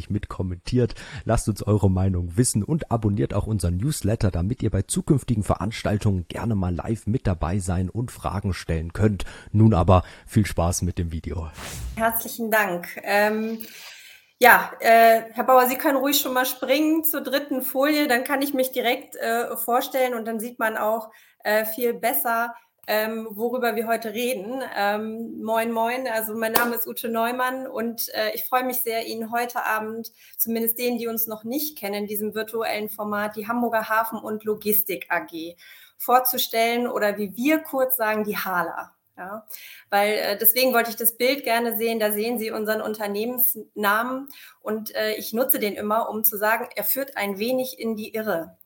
fleißig mit kommentiert. Lasst uns eure Meinung wissen und abonniert auch unseren Newsletter, damit ihr bei zukünftigen Veranstaltungen gerne mal live mit dabei sein und Fragen stellen könnt. Nun aber viel Spaß mit dem Video. Herzlichen Dank. Ähm ja, äh, Herr Bauer, Sie können ruhig schon mal springen zur dritten Folie, dann kann ich mich direkt äh, vorstellen und dann sieht man auch äh, viel besser, ähm, worüber wir heute reden. Ähm, moin, moin. Also mein Name ist Ute Neumann und äh, ich freue mich sehr, Ihnen heute Abend, zumindest denen, die uns noch nicht kennen, in diesem virtuellen Format, die Hamburger Hafen und Logistik AG vorzustellen oder wie wir kurz sagen, die HALA. Ja, weil äh, deswegen wollte ich das Bild gerne sehen. Da sehen Sie unseren Unternehmensnamen und äh, ich nutze den immer, um zu sagen, er führt ein wenig in die Irre.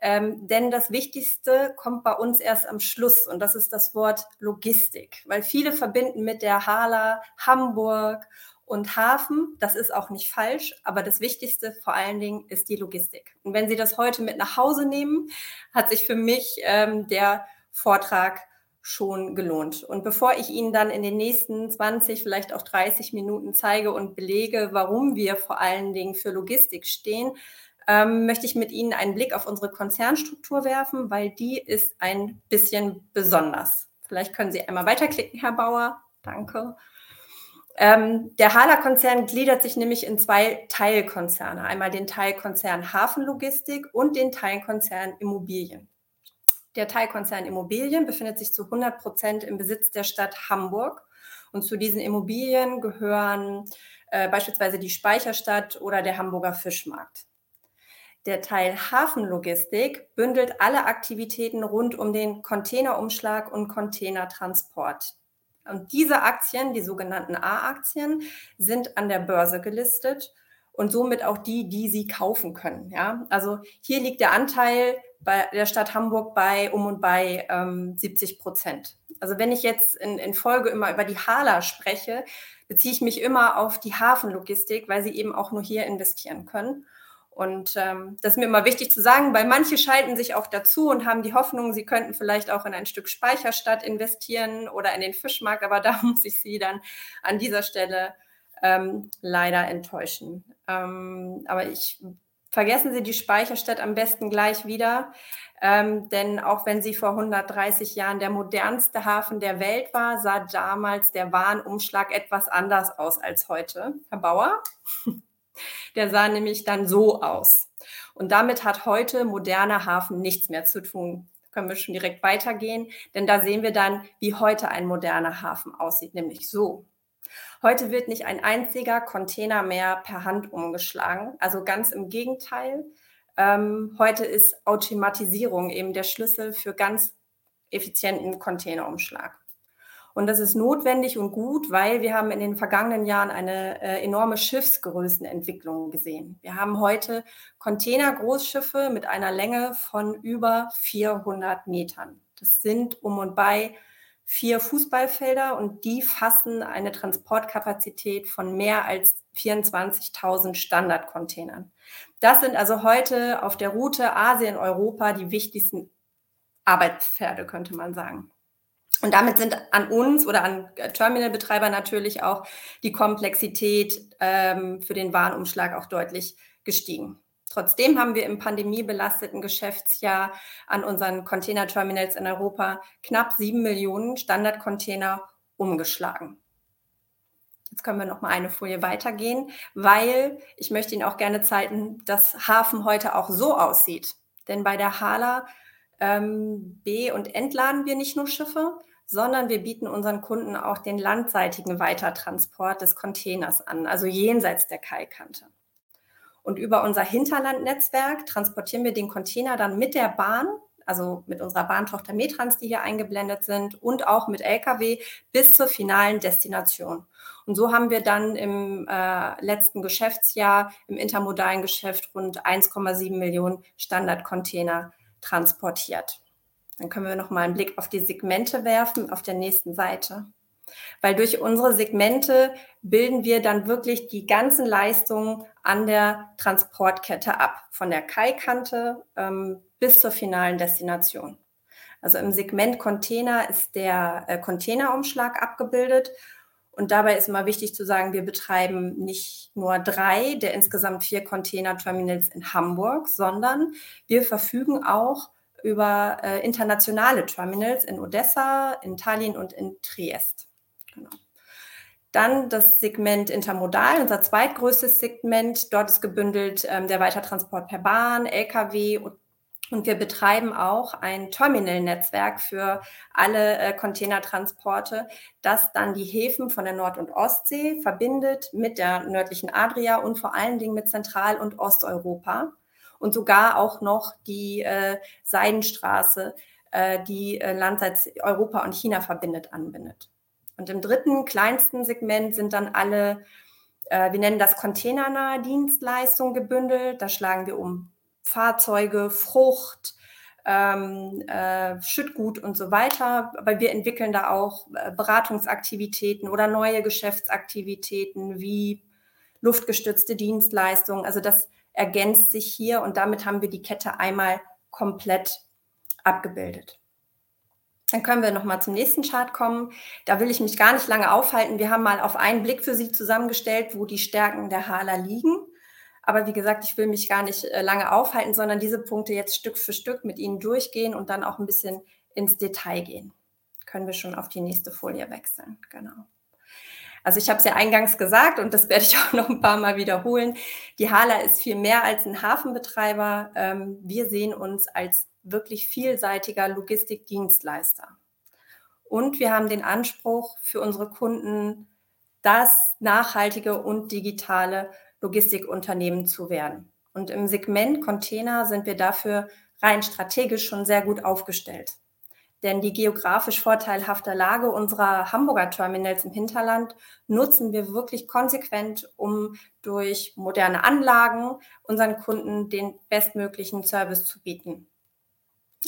Ähm, denn das Wichtigste kommt bei uns erst am Schluss und das ist das Wort Logistik, weil viele verbinden mit der Hala Hamburg und Hafen. Das ist auch nicht falsch, aber das Wichtigste vor allen Dingen ist die Logistik. Und wenn Sie das heute mit nach Hause nehmen, hat sich für mich ähm, der Vortrag schon gelohnt. Und bevor ich Ihnen dann in den nächsten 20, vielleicht auch 30 Minuten zeige und belege, warum wir vor allen Dingen für Logistik stehen, ähm, möchte ich mit Ihnen einen Blick auf unsere Konzernstruktur werfen, weil die ist ein bisschen besonders. Vielleicht können Sie einmal weiterklicken, Herr Bauer. Danke. Ähm, der Hala-Konzern gliedert sich nämlich in zwei Teilkonzerne. Einmal den Teilkonzern Hafenlogistik und den Teilkonzern Immobilien. Der Teilkonzern Immobilien befindet sich zu 100 Prozent im Besitz der Stadt Hamburg. Und zu diesen Immobilien gehören äh, beispielsweise die Speicherstadt oder der Hamburger Fischmarkt. Der Teil Hafenlogistik bündelt alle Aktivitäten rund um den Containerumschlag und Containertransport. Und diese Aktien, die sogenannten A-Aktien, sind an der Börse gelistet und somit auch die, die Sie kaufen können. Ja? Also hier liegt der Anteil bei der Stadt Hamburg bei um und bei ähm, 70 Prozent. Also wenn ich jetzt in, in Folge immer über die Hala spreche, beziehe ich mich immer auf die Hafenlogistik, weil sie eben auch nur hier investieren können. Und ähm, das ist mir immer wichtig zu sagen, weil manche schalten sich auch dazu und haben die Hoffnung, sie könnten vielleicht auch in ein Stück Speicherstadt investieren oder in den Fischmarkt, aber da muss ich sie dann an dieser Stelle ähm, leider enttäuschen. Ähm, aber ich Vergessen Sie die Speicherstadt am besten gleich wieder, ähm, denn auch wenn sie vor 130 Jahren der modernste Hafen der Welt war, sah damals der Warenumschlag etwas anders aus als heute. Herr Bauer, der sah nämlich dann so aus. Und damit hat heute moderner Hafen nichts mehr zu tun. Können wir schon direkt weitergehen, denn da sehen wir dann, wie heute ein moderner Hafen aussieht, nämlich so. Heute wird nicht ein einziger Container mehr per Hand umgeschlagen. Also ganz im Gegenteil. Ähm, heute ist Automatisierung eben der Schlüssel für ganz effizienten Containerumschlag. Und das ist notwendig und gut, weil wir haben in den vergangenen Jahren eine äh, enorme Schiffsgrößenentwicklung gesehen. Wir haben heute Containergroßschiffe mit einer Länge von über 400 Metern. Das sind um und bei vier Fußballfelder und die fassen eine Transportkapazität von mehr als 24.000 Standardcontainern. Das sind also heute auf der Route Asien-Europa die wichtigsten Arbeitspferde, könnte man sagen. Und damit sind an uns oder an Terminalbetreiber natürlich auch die Komplexität ähm, für den Warenumschlag auch deutlich gestiegen. Trotzdem haben wir im pandemiebelasteten Geschäftsjahr an unseren Containerterminals in Europa knapp sieben Millionen Standardcontainer umgeschlagen. Jetzt können wir noch mal eine Folie weitergehen, weil ich möchte Ihnen auch gerne zeigen, dass Hafen heute auch so aussieht. Denn bei der Hala ähm, B- und entladen wir nicht nur Schiffe, sondern wir bieten unseren Kunden auch den landseitigen Weitertransport des Containers an, also jenseits der Kaikante. Und über unser Hinterlandnetzwerk transportieren wir den Container dann mit der Bahn also mit unserer Bahntochter Metrans, die hier eingeblendet sind, und auch mit Lkw bis zur finalen Destination. Und so haben wir dann im äh, letzten Geschäftsjahr im intermodalen Geschäft rund 1,7 Millionen Standardcontainer transportiert. Dann können wir noch mal einen Blick auf die Segmente werfen auf der nächsten Seite. Weil durch unsere Segmente bilden wir dann wirklich die ganzen Leistungen an der Transportkette ab, von der Kaikante ähm, bis zur finalen Destination. Also im Segment Container ist der äh, Containerumschlag abgebildet. Und dabei ist immer wichtig zu sagen, wir betreiben nicht nur drei der insgesamt vier Container-Terminals in Hamburg, sondern wir verfügen auch über äh, internationale Terminals in Odessa, in Tallinn und in Triest. Genau. Dann das Segment Intermodal, unser zweitgrößtes Segment. Dort ist gebündelt ähm, der Weitertransport per Bahn, Lkw und, und wir betreiben auch ein Terminalnetzwerk für alle äh, Containertransporte, das dann die Häfen von der Nord- und Ostsee verbindet mit der nördlichen Adria und vor allen Dingen mit Zentral- und Osteuropa und sogar auch noch die äh, Seidenstraße, äh, die äh, Landseits Europa und China verbindet, anbindet. Und im dritten, kleinsten Segment sind dann alle, äh, wir nennen das containernahe Dienstleistungen gebündelt. Da schlagen wir um Fahrzeuge, Frucht, ähm, äh, Schüttgut und so weiter. Aber wir entwickeln da auch äh, Beratungsaktivitäten oder neue Geschäftsaktivitäten wie luftgestützte Dienstleistungen. Also das ergänzt sich hier und damit haben wir die Kette einmal komplett abgebildet. Dann können wir noch mal zum nächsten Chart kommen. Da will ich mich gar nicht lange aufhalten. Wir haben mal auf einen Blick für Sie zusammengestellt, wo die Stärken der Hala liegen. Aber wie gesagt, ich will mich gar nicht äh, lange aufhalten, sondern diese Punkte jetzt Stück für Stück mit Ihnen durchgehen und dann auch ein bisschen ins Detail gehen. Können wir schon auf die nächste Folie wechseln. Genau. Also ich habe es ja eingangs gesagt und das werde ich auch noch ein paar Mal wiederholen. Die Hala ist viel mehr als ein Hafenbetreiber. Ähm, wir sehen uns als wirklich vielseitiger Logistikdienstleister. Und wir haben den Anspruch für unsere Kunden, das nachhaltige und digitale Logistikunternehmen zu werden. Und im Segment Container sind wir dafür rein strategisch schon sehr gut aufgestellt. Denn die geografisch vorteilhafte Lage unserer Hamburger Terminals im Hinterland nutzen wir wirklich konsequent, um durch moderne Anlagen unseren Kunden den bestmöglichen Service zu bieten.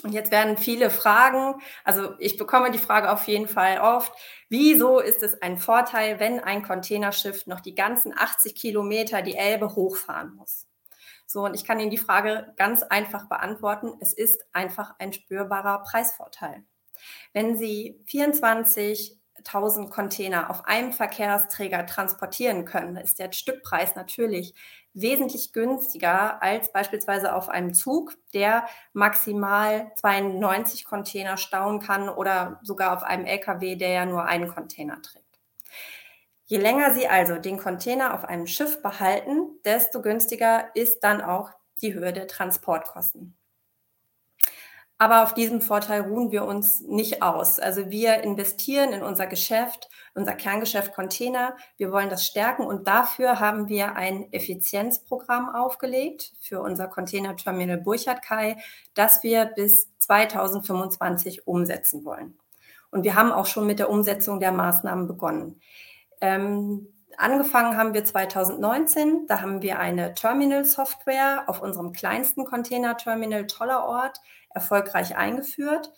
Und jetzt werden viele Fragen, also ich bekomme die Frage auf jeden Fall oft, wieso ist es ein Vorteil, wenn ein Containerschiff noch die ganzen 80 Kilometer die Elbe hochfahren muss? So, und ich kann Ihnen die Frage ganz einfach beantworten. Es ist einfach ein spürbarer Preisvorteil. Wenn Sie 24.000 Container auf einem Verkehrsträger transportieren können, ist der Stückpreis natürlich wesentlich günstiger als beispielsweise auf einem Zug, der maximal 92 Container stauen kann oder sogar auf einem LKW, der ja nur einen Container trägt. Je länger Sie also den Container auf einem Schiff behalten, desto günstiger ist dann auch die Höhe der Transportkosten. Aber auf diesem Vorteil ruhen wir uns nicht aus. Also wir investieren in unser Geschäft, unser Kerngeschäft Container. Wir wollen das stärken und dafür haben wir ein Effizienzprogramm aufgelegt für unser Container Terminal Burchard Kai, das wir bis 2025 umsetzen wollen. Und wir haben auch schon mit der Umsetzung der Maßnahmen begonnen. Ähm, angefangen haben wir 2019. Da haben wir eine Terminal-Software auf unserem kleinsten Container-Terminal Tollerort erfolgreich eingeführt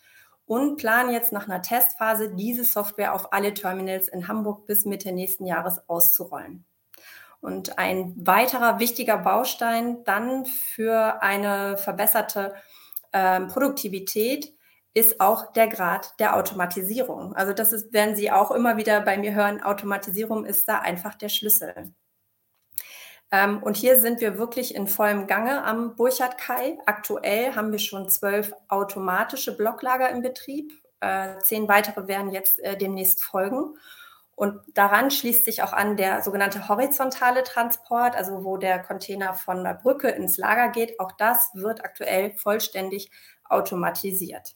und planen jetzt nach einer Testphase diese Software auf alle Terminals in Hamburg bis Mitte nächsten Jahres auszurollen. Und ein weiterer wichtiger Baustein dann für eine verbesserte äh, Produktivität ist auch der Grad der Automatisierung. Also das ist, werden Sie auch immer wieder bei mir hören, Automatisierung ist da einfach der Schlüssel. Ähm, und hier sind wir wirklich in vollem Gange am Burchard Kai. Aktuell haben wir schon zwölf automatische Blocklager im Betrieb. Äh, zehn weitere werden jetzt äh, demnächst folgen. Und daran schließt sich auch an der sogenannte horizontale Transport, also wo der Container von der Brücke ins Lager geht. Auch das wird aktuell vollständig automatisiert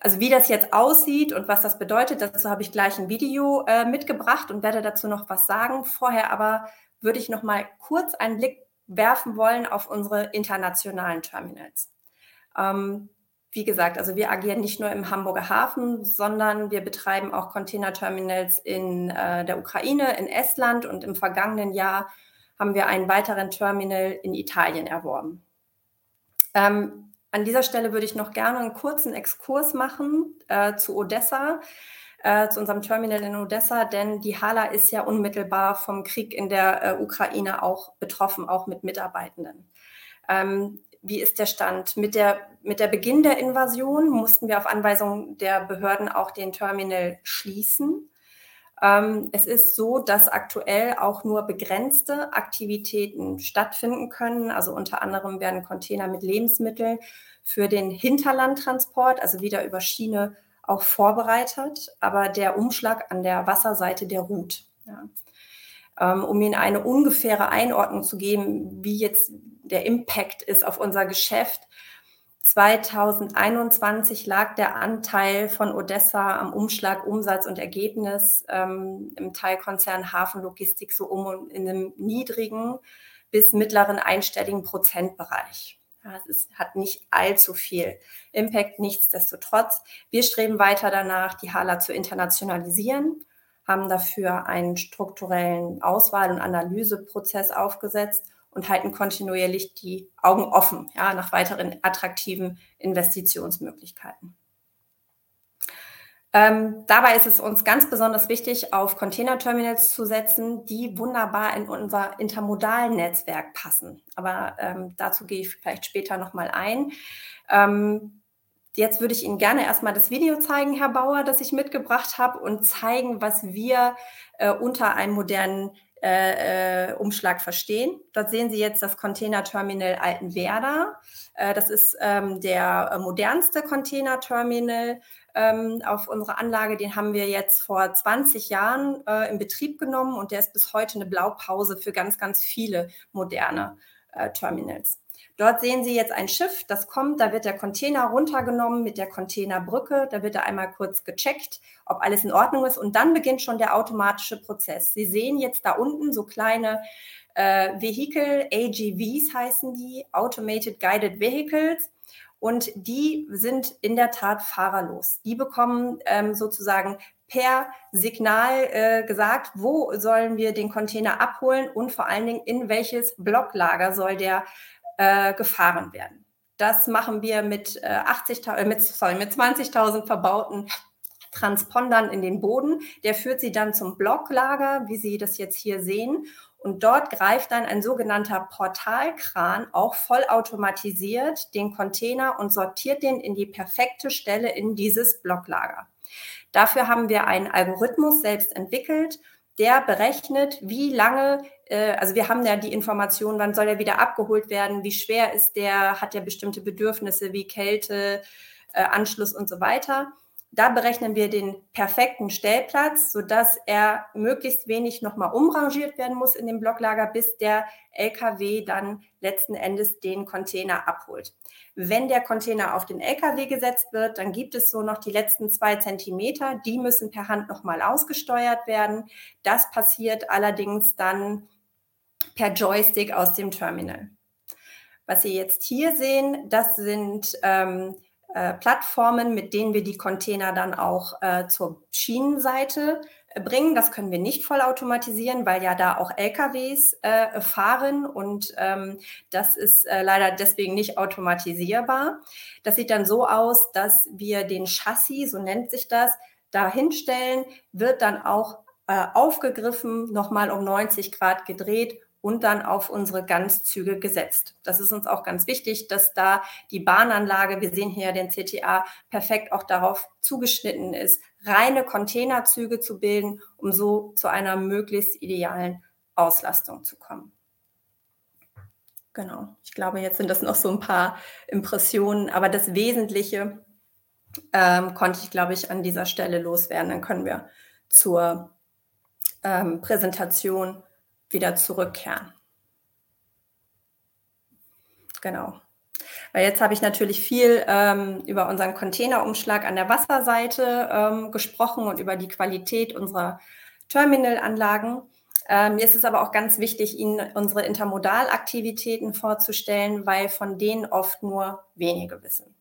also wie das jetzt aussieht und was das bedeutet, dazu habe ich gleich ein Video äh, mitgebracht und werde dazu noch was sagen. Vorher aber würde ich noch mal kurz einen Blick werfen wollen auf unsere internationalen Terminals. Ähm, wie gesagt, also wir agieren nicht nur im Hamburger Hafen, sondern wir betreiben auch Containerterminals in äh, der Ukraine, in Estland und im vergangenen Jahr haben wir einen weiteren Terminal in Italien erworben. Ähm, an dieser Stelle würde ich noch gerne einen kurzen Exkurs machen äh, zu Odessa, äh, zu unserem Terminal in Odessa, denn die Hala ist ja unmittelbar vom Krieg in der äh, Ukraine auch betroffen, auch mit Mitarbeitenden. Ähm, wie ist der Stand? Mit der, mit der Beginn der Invasion mussten wir auf Anweisung der Behörden auch den Terminal schließen. Ähm, es ist so, dass aktuell auch nur begrenzte Aktivitäten stattfinden können. Also unter anderem werden Container mit Lebensmitteln für den Hinterlandtransport, also wieder über Schiene, auch vorbereitet. Aber der Umschlag an der Wasserseite, der ruht. Ja. Ähm, um Ihnen eine ungefähre Einordnung zu geben, wie jetzt der Impact ist auf unser Geschäft. 2021 lag der Anteil von Odessa am Umschlag Umsatz und Ergebnis ähm, im Teilkonzern Hafenlogistik so um in einem niedrigen bis mittleren einstelligen Prozentbereich. Ja, es ist, hat nicht allzu viel Impact, nichtsdestotrotz. Wir streben weiter danach, die Hala zu internationalisieren, haben dafür einen strukturellen Auswahl- und Analyseprozess aufgesetzt und halten kontinuierlich die Augen offen ja, nach weiteren attraktiven Investitionsmöglichkeiten. Ähm, dabei ist es uns ganz besonders wichtig, auf Containerterminals zu setzen, die wunderbar in unser intermodalen Netzwerk passen. Aber ähm, dazu gehe ich vielleicht später nochmal ein. Ähm, jetzt würde ich Ihnen gerne erstmal das Video zeigen, Herr Bauer, das ich mitgebracht habe und zeigen, was wir äh, unter einem modernen äh, äh, Umschlag verstehen. Dort sehen Sie jetzt das Containerterminal Altenwerder. Äh, das ist ähm, der äh, modernste Containerterminal ähm, auf unserer Anlage. Den haben wir jetzt vor 20 Jahren äh, in Betrieb genommen und der ist bis heute eine Blaupause für ganz, ganz viele moderne äh, Terminals. Dort sehen Sie jetzt ein Schiff, das kommt, da wird der Container runtergenommen mit der Containerbrücke, da wird er einmal kurz gecheckt, ob alles in Ordnung ist und dann beginnt schon der automatische Prozess. Sie sehen jetzt da unten so kleine äh, Vehikel, AGVs heißen die, Automated Guided Vehicles. Und die sind in der Tat fahrerlos. Die bekommen ähm, sozusagen per Signal äh, gesagt, wo sollen wir den Container abholen und vor allen Dingen in welches Blocklager soll der äh, gefahren werden. Das machen wir mit, äh, 80, äh, mit, mit 20.000 verbauten Transpondern in den Boden. Der führt sie dann zum Blocklager, wie Sie das jetzt hier sehen. Und dort greift dann ein sogenannter Portalkran, auch vollautomatisiert, den Container und sortiert den in die perfekte Stelle in dieses Blocklager. Dafür haben wir einen Algorithmus selbst entwickelt der berechnet, wie lange, äh, also wir haben ja die Information, wann soll er wieder abgeholt werden, wie schwer ist der, hat er bestimmte Bedürfnisse wie Kälte, äh, Anschluss und so weiter. Da berechnen wir den perfekten Stellplatz, sodass er möglichst wenig nochmal umrangiert werden muss in dem Blocklager, bis der LKW dann letzten Endes den Container abholt. Wenn der Container auf den LKW gesetzt wird, dann gibt es so noch die letzten zwei Zentimeter. Die müssen per Hand nochmal ausgesteuert werden. Das passiert allerdings dann per Joystick aus dem Terminal. Was Sie jetzt hier sehen, das sind ähm, äh, Plattformen, mit denen wir die Container dann auch äh, zur Schienenseite bringen. Das können wir nicht vollautomatisieren, weil ja da auch LKWs äh, fahren und ähm, das ist äh, leider deswegen nicht automatisierbar. Das sieht dann so aus, dass wir den Chassis, so nennt sich das, da hinstellen, wird dann auch äh, aufgegriffen, nochmal um 90 Grad gedreht und dann auf unsere Ganzzüge gesetzt. Das ist uns auch ganz wichtig, dass da die Bahnanlage, wir sehen hier den CTA, perfekt auch darauf zugeschnitten ist, reine Containerzüge zu bilden, um so zu einer möglichst idealen Auslastung zu kommen. Genau, ich glaube, jetzt sind das noch so ein paar Impressionen, aber das Wesentliche ähm, konnte ich, glaube ich, an dieser Stelle loswerden. Dann können wir zur ähm, Präsentation wieder zurückkehren. Genau. Weil jetzt habe ich natürlich viel ähm, über unseren Containerumschlag an der Wasserseite ähm, gesprochen und über die Qualität unserer Terminalanlagen. Ähm, mir ist es aber auch ganz wichtig, Ihnen unsere Intermodalaktivitäten vorzustellen, weil von denen oft nur wenige wissen.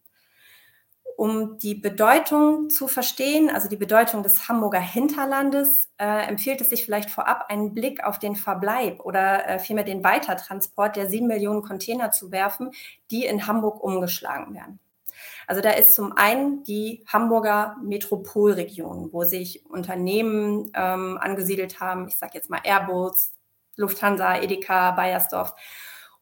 Um die Bedeutung zu verstehen, also die Bedeutung des Hamburger Hinterlandes, äh, empfiehlt es sich vielleicht vorab, einen Blick auf den Verbleib oder äh, vielmehr den Weitertransport der sieben Millionen Container zu werfen, die in Hamburg umgeschlagen werden. Also da ist zum einen die Hamburger Metropolregion, wo sich Unternehmen ähm, angesiedelt haben, ich sage jetzt mal Airbus, Lufthansa, Edeka, Bayersdorf.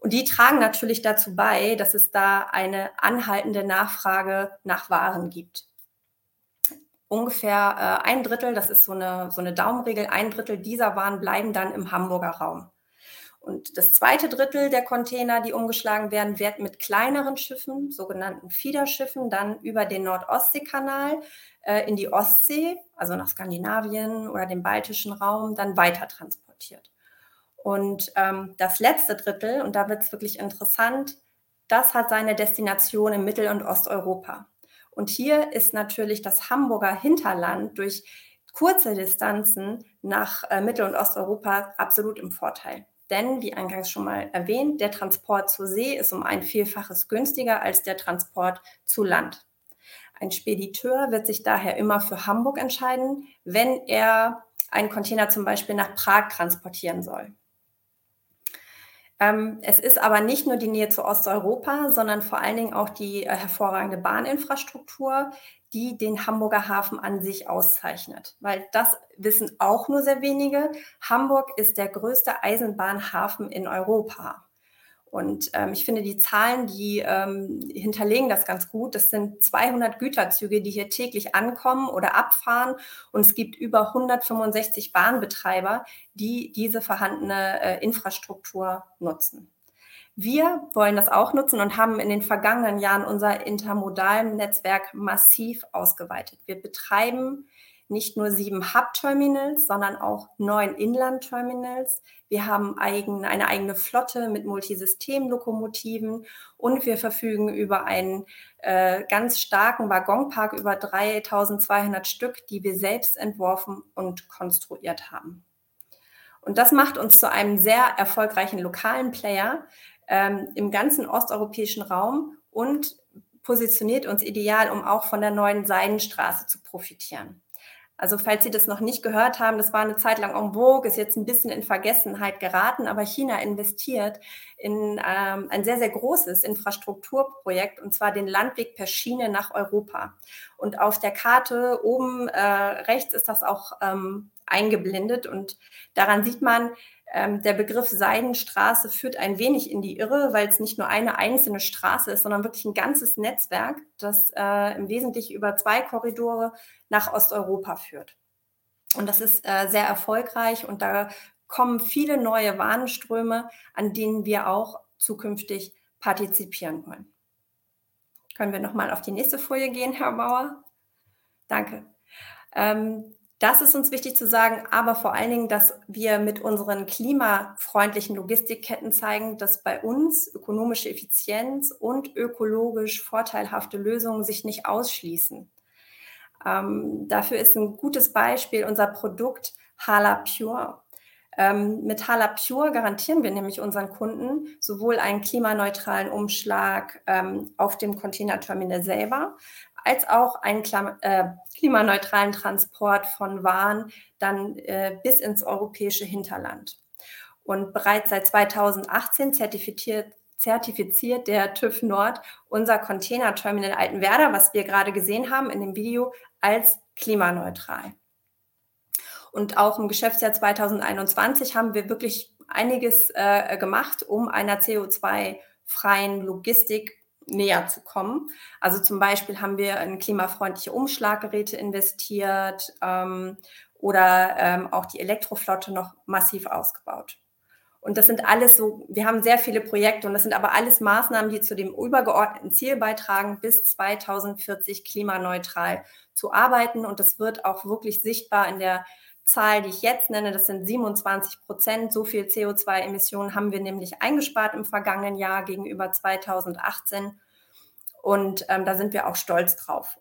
Und die tragen natürlich dazu bei, dass es da eine anhaltende Nachfrage nach Waren gibt. Ungefähr äh, ein Drittel, das ist so eine, so eine Daumenregel, ein Drittel dieser Waren bleiben dann im Hamburger Raum. Und das zweite Drittel der Container, die umgeschlagen werden, wird mit kleineren Schiffen, sogenannten Fiederschiffen, dann über den Nord-Ostsee-Kanal äh, in die Ostsee, also nach Skandinavien oder dem baltischen Raum, dann weiter transportiert. Und ähm, das letzte Drittel, und da wird es wirklich interessant, das hat seine Destination in Mittel- und Osteuropa. Und hier ist natürlich das Hamburger Hinterland durch kurze Distanzen nach äh, Mittel- und Osteuropa absolut im Vorteil. Denn, wie eingangs schon mal erwähnt, der Transport zur See ist um ein Vielfaches günstiger als der Transport zu Land. Ein Spediteur wird sich daher immer für Hamburg entscheiden, wenn er einen Container zum Beispiel nach Prag transportieren soll. Ähm, es ist aber nicht nur die Nähe zu Osteuropa, sondern vor allen Dingen auch die äh, hervorragende Bahninfrastruktur, die den Hamburger Hafen an sich auszeichnet. Weil das wissen auch nur sehr wenige. Hamburg ist der größte Eisenbahnhafen in Europa. Und ähm, ich finde, die Zahlen, die ähm, hinterlegen das ganz gut. Das sind 200 Güterzüge, die hier täglich ankommen oder abfahren. Und es gibt über 165 Bahnbetreiber, die diese vorhandene äh, Infrastruktur nutzen. Wir wollen das auch nutzen und haben in den vergangenen Jahren unser intermodalen Netzwerk massiv ausgeweitet. Wir betreiben nicht nur sieben Hub-Terminals, sondern auch neun Inland-Terminals. Wir haben eigen, eine eigene Flotte mit Multisystem-Lokomotiven und wir verfügen über einen äh, ganz starken Waggonpark über 3200 Stück, die wir selbst entworfen und konstruiert haben. Und das macht uns zu einem sehr erfolgreichen lokalen Player, ähm, im ganzen osteuropäischen Raum und positioniert uns ideal, um auch von der neuen Seidenstraße zu profitieren. Also falls Sie das noch nicht gehört haben, das war eine Zeit lang en vogue, ist jetzt ein bisschen in Vergessenheit geraten, aber China investiert in ähm, ein sehr, sehr großes Infrastrukturprojekt, und zwar den Landweg per Schiene nach Europa. Und auf der Karte oben äh, rechts ist das auch ähm, eingeblendet und daran sieht man, ähm, der Begriff Seidenstraße führt ein wenig in die Irre, weil es nicht nur eine einzelne Straße ist, sondern wirklich ein ganzes Netzwerk, das äh, im Wesentlichen über zwei Korridore nach Osteuropa führt. Und das ist äh, sehr erfolgreich und da kommen viele neue Warenströme, an denen wir auch zukünftig partizipieren wollen. Können wir nochmal auf die nächste Folie gehen, Herr Bauer? Danke. Ähm, das ist uns wichtig zu sagen, aber vor allen Dingen, dass wir mit unseren klimafreundlichen Logistikketten zeigen, dass bei uns ökonomische Effizienz und ökologisch vorteilhafte Lösungen sich nicht ausschließen. Ähm, dafür ist ein gutes Beispiel unser Produkt Hala Pure. Ähm, mit Hala Pure garantieren wir nämlich unseren Kunden sowohl einen klimaneutralen Umschlag ähm, auf dem Containerterminal selber, als auch einen äh, klimaneutralen Transport von Waren dann äh, bis ins europäische Hinterland. Und bereits seit 2018 zertifiziert, zertifiziert der TÜV Nord unser Containerterminal Altenwerder, was wir gerade gesehen haben in dem Video, als klimaneutral. Und auch im Geschäftsjahr 2021 haben wir wirklich einiges äh, gemacht, um einer CO2-freien Logistik näher zu kommen. Also zum Beispiel haben wir in klimafreundliche Umschlaggeräte investiert ähm, oder ähm, auch die Elektroflotte noch massiv ausgebaut. Und das sind alles so, wir haben sehr viele Projekte und das sind aber alles Maßnahmen, die zu dem übergeordneten Ziel beitragen, bis 2040 klimaneutral zu arbeiten. Und das wird auch wirklich sichtbar in der Zahl, die ich jetzt nenne. Das sind 27 Prozent. So viel CO2-Emissionen haben wir nämlich eingespart im vergangenen Jahr gegenüber 2018. Und ähm, da sind wir auch stolz drauf.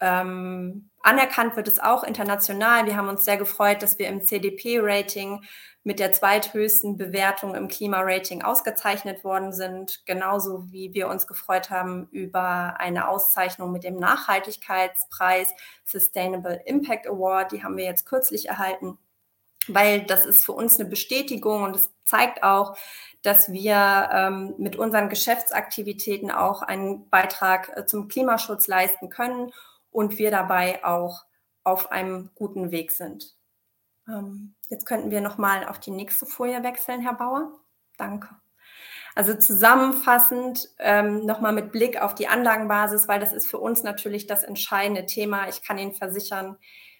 Ähm, Anerkannt wird es auch international. Wir haben uns sehr gefreut, dass wir im CDP-Rating mit der zweithöchsten Bewertung im Klimarating ausgezeichnet worden sind, genauso wie wir uns gefreut haben über eine Auszeichnung mit dem Nachhaltigkeitspreis Sustainable Impact Award. Die haben wir jetzt kürzlich erhalten, weil das ist für uns eine Bestätigung und es zeigt auch, dass wir ähm, mit unseren Geschäftsaktivitäten auch einen Beitrag äh, zum Klimaschutz leisten können und wir dabei auch auf einem guten Weg sind. Ähm, jetzt könnten wir nochmal auf die nächste Folie wechseln, Herr Bauer. Danke. Also zusammenfassend ähm, nochmal mit Blick auf die Anlagenbasis, weil das ist für uns natürlich das entscheidende Thema. Ich kann Ihnen versichern,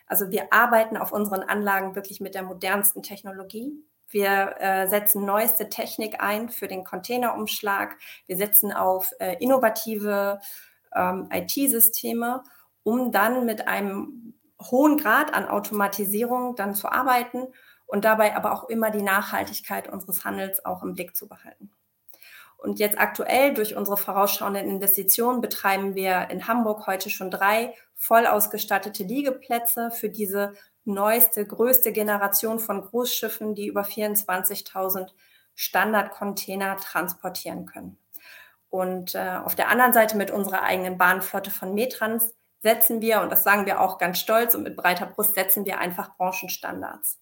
also wir arbeiten auf unseren Anlagen wirklich mit der modernsten Technologie. Wir äh, setzen neueste Technik ein für den Containerumschlag. Wir setzen auf äh, innovative ähm, IT-Systeme, um dann mit einem hohen Grad an Automatisierung dann zu arbeiten und dabei aber auch immer die Nachhaltigkeit unseres Handels auch im Blick zu behalten. Und jetzt aktuell durch unsere vorausschauenden Investitionen betreiben wir in Hamburg heute schon drei voll ausgestattete Liegeplätze für diese neueste, größte Generation von Großschiffen, die über 24.000 Standardcontainer transportieren können. Und äh, auf der anderen Seite mit unserer eigenen Bahnflotte von Metrans setzen wir, und das sagen wir auch ganz stolz und mit breiter Brust, setzen wir einfach Branchenstandards.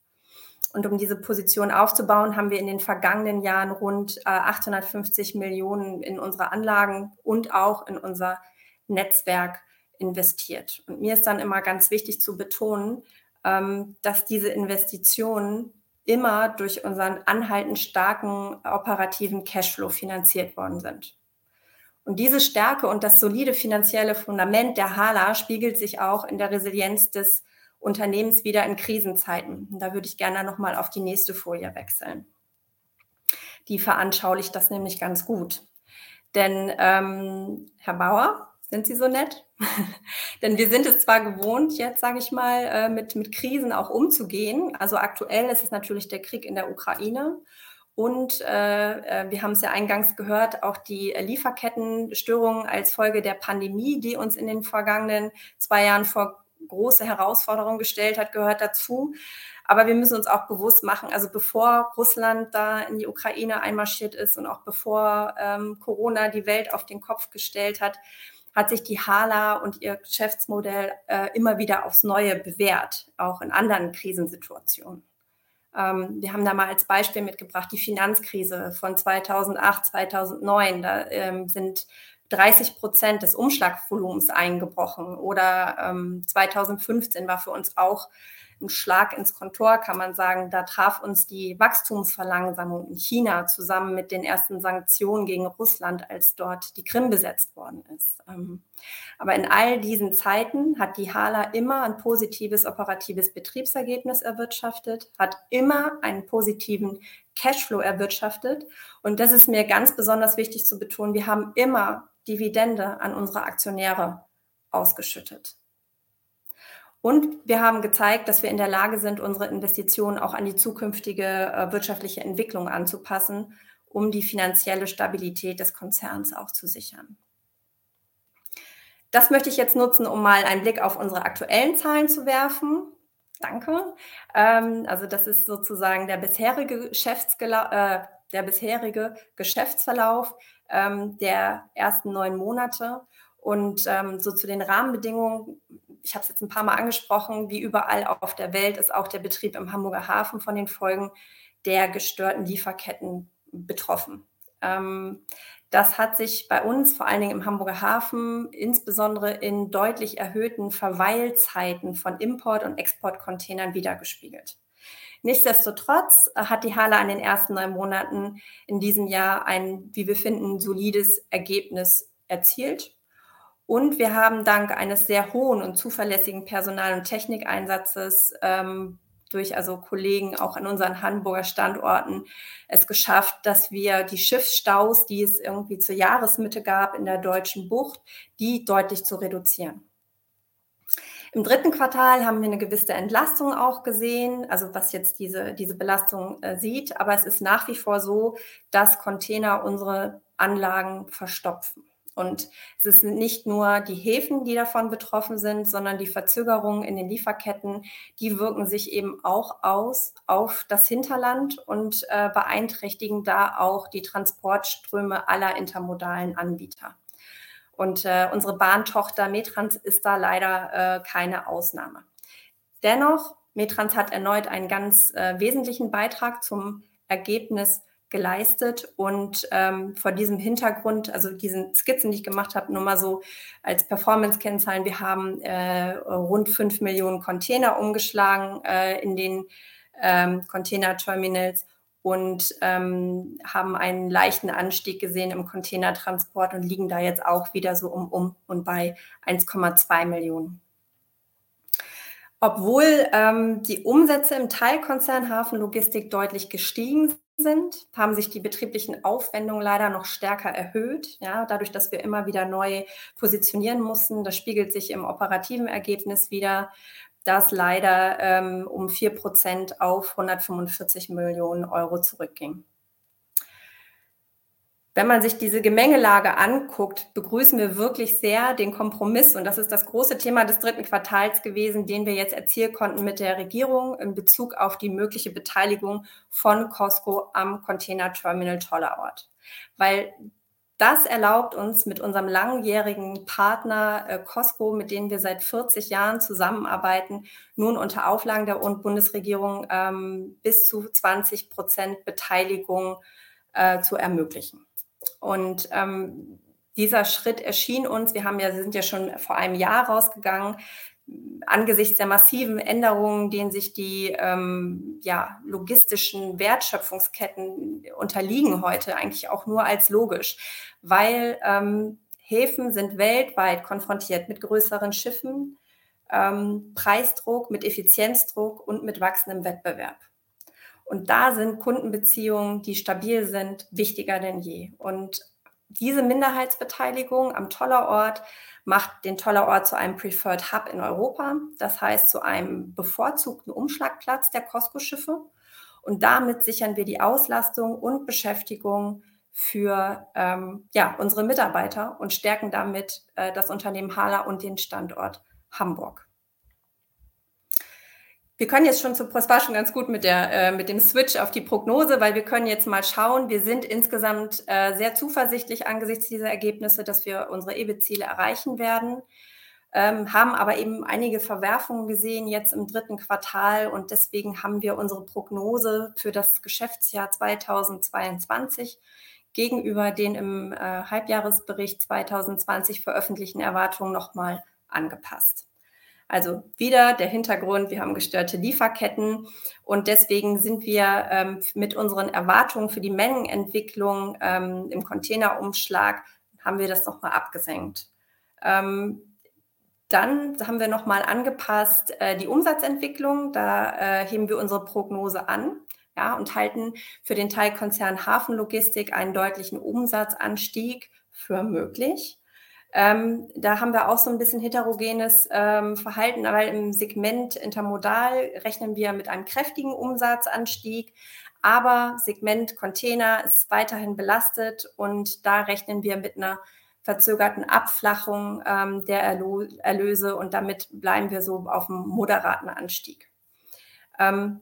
Und um diese Position aufzubauen, haben wir in den vergangenen Jahren rund äh, 850 Millionen in unsere Anlagen und auch in unser Netzwerk investiert. Und mir ist dann immer ganz wichtig zu betonen, ähm, dass diese Investitionen immer durch unseren anhaltend starken operativen Cashflow finanziert worden sind. Und diese Stärke und das solide finanzielle Fundament der HALA spiegelt sich auch in der Resilienz des Unternehmens wieder in Krisenzeiten. Da würde ich gerne nochmal auf die nächste Folie wechseln. Die veranschaulicht das nämlich ganz gut. Denn ähm, Herr Bauer, sind Sie so nett? Denn wir sind es zwar gewohnt, jetzt sage ich mal, äh, mit, mit Krisen auch umzugehen. Also aktuell ist es natürlich der Krieg in der Ukraine. Und äh, äh, wir haben es ja eingangs gehört, auch die Lieferkettenstörungen als Folge der Pandemie, die uns in den vergangenen zwei Jahren vor große Herausforderungen gestellt hat, gehört dazu. Aber wir müssen uns auch bewusst machen, also bevor Russland da in die Ukraine einmarschiert ist und auch bevor ähm, Corona die Welt auf den Kopf gestellt hat, hat sich die Hala und ihr Geschäftsmodell äh, immer wieder aufs Neue bewährt, auch in anderen Krisensituationen. Ähm, wir haben da mal als Beispiel mitgebracht die Finanzkrise von 2008, 2009. Da ähm, sind 30 Prozent des Umschlagvolumens eingebrochen. Oder ähm, 2015 war für uns auch ein Schlag ins Kontor, kann man sagen. Da traf uns die Wachstumsverlangsamung in China zusammen mit den ersten Sanktionen gegen Russland, als dort die Krim besetzt worden ist. Ähm, aber in all diesen Zeiten hat die Hala immer ein positives operatives Betriebsergebnis erwirtschaftet, hat immer einen positiven Cashflow erwirtschaftet. Und das ist mir ganz besonders wichtig zu betonen. Wir haben immer Dividende an unsere Aktionäre ausgeschüttet. Und wir haben gezeigt, dass wir in der Lage sind, unsere Investitionen auch an die zukünftige äh, wirtschaftliche Entwicklung anzupassen, um die finanzielle Stabilität des Konzerns auch zu sichern. Das möchte ich jetzt nutzen, um mal einen Blick auf unsere aktuellen Zahlen zu werfen. Danke. Ähm, also das ist sozusagen der bisherige, äh, der bisherige Geschäftsverlauf ähm, der ersten neun Monate. Und ähm, so zu den Rahmenbedingungen ich habe es jetzt ein paar Mal angesprochen, wie überall auf der Welt ist auch der Betrieb im Hamburger Hafen von den Folgen der gestörten Lieferketten betroffen. Ähm, das hat sich bei uns, vor allen Dingen im Hamburger Hafen, insbesondere in deutlich erhöhten Verweilzeiten von Import- und Exportcontainern wiedergespiegelt. Nichtsdestotrotz hat die Hala in den ersten neun Monaten in diesem Jahr ein, wie wir finden, solides Ergebnis erzielt. Und wir haben dank eines sehr hohen und zuverlässigen Personal- und Technikeinsatzes ähm, durch also Kollegen auch an unseren Hamburger Standorten es geschafft, dass wir die Schiffsstaus, die es irgendwie zur Jahresmitte gab in der deutschen Bucht, die deutlich zu reduzieren. Im dritten Quartal haben wir eine gewisse Entlastung auch gesehen, also was jetzt diese, diese Belastung äh, sieht. Aber es ist nach wie vor so, dass Container unsere Anlagen verstopfen. Und es ist nicht nur die Häfen, die davon betroffen sind, sondern die Verzögerungen in den Lieferketten, die wirken sich eben auch aus auf das Hinterland und äh, beeinträchtigen da auch die Transportströme aller intermodalen Anbieter. Und äh, unsere Bahntochter Metrans ist da leider äh, keine Ausnahme. Dennoch, Metrans hat erneut einen ganz äh, wesentlichen Beitrag zum Ergebnis geleistet. Und ähm, vor diesem Hintergrund, also diesen Skizzen, die ich gemacht habe, nur mal so als Performance-Kennzahlen, wir haben äh, rund fünf Millionen Container umgeschlagen äh, in den ähm, Container-Terminals und ähm, haben einen leichten Anstieg gesehen im Containertransport und liegen da jetzt auch wieder so um, um und bei 1,2 Millionen. Obwohl ähm, die Umsätze im Teilkonzern Hafenlogistik deutlich gestiegen sind, haben sich die betrieblichen Aufwendungen leider noch stärker erhöht. Ja, dadurch, dass wir immer wieder neu positionieren mussten. Das spiegelt sich im operativen Ergebnis wieder, das leider ähm, um 4 Prozent auf 145 Millionen Euro zurückging. Wenn man sich diese Gemengelage anguckt, begrüßen wir wirklich sehr den Kompromiss. Und das ist das große Thema des dritten Quartals gewesen, den wir jetzt erzielen konnten mit der Regierung in Bezug auf die mögliche Beteiligung von Costco am Container Terminal Tollerort. Weil das erlaubt uns mit unserem langjährigen Partner äh, Costco, mit dem wir seit 40 Jahren zusammenarbeiten, nun unter Auflagen der Bundesregierung ähm, bis zu 20 Prozent Beteiligung äh, zu ermöglichen. Und ähm, dieser Schritt erschien uns, wir haben ja, sind ja schon vor einem Jahr rausgegangen, angesichts der massiven Änderungen, denen sich die ähm, ja, logistischen Wertschöpfungsketten unterliegen heute, eigentlich auch nur als logisch, weil ähm, Häfen sind weltweit konfrontiert mit größeren Schiffen, ähm, Preisdruck, mit Effizienzdruck und mit wachsendem Wettbewerb. Und da sind Kundenbeziehungen, die stabil sind, wichtiger denn je. Und diese Minderheitsbeteiligung am Tollerort macht den Tollerort zu einem Preferred Hub in Europa, das heißt zu einem bevorzugten Umschlagplatz der Costco-Schiffe. Und damit sichern wir die Auslastung und Beschäftigung für ähm, ja, unsere Mitarbeiter und stärken damit äh, das Unternehmen Hala und den Standort Hamburg. Wir können jetzt schon, das war schon ganz gut mit, der, äh, mit dem Switch auf die Prognose, weil wir können jetzt mal schauen. Wir sind insgesamt äh, sehr zuversichtlich angesichts dieser Ergebnisse, dass wir unsere EBIT-Ziele erreichen werden, ähm, haben aber eben einige Verwerfungen gesehen jetzt im dritten Quartal und deswegen haben wir unsere Prognose für das Geschäftsjahr 2022 gegenüber den im äh, Halbjahresbericht 2020 veröffentlichten Erwartungen nochmal angepasst. Also wieder der Hintergrund, wir haben gestörte Lieferketten und deswegen sind wir ähm, mit unseren Erwartungen für die Mengenentwicklung ähm, im Containerumschlag, haben wir das nochmal abgesenkt. Ähm, dann haben wir nochmal angepasst äh, die Umsatzentwicklung, da äh, heben wir unsere Prognose an. Ja, und halten für den Teilkonzern Hafenlogistik einen deutlichen Umsatzanstieg für möglich. Ähm, da haben wir auch so ein bisschen heterogenes ähm, Verhalten, weil im Segment Intermodal rechnen wir mit einem kräftigen Umsatzanstieg, aber Segment Container ist weiterhin belastet und da rechnen wir mit einer verzögerten Abflachung ähm, der Erlöse und damit bleiben wir so auf einem moderaten Anstieg. Ähm,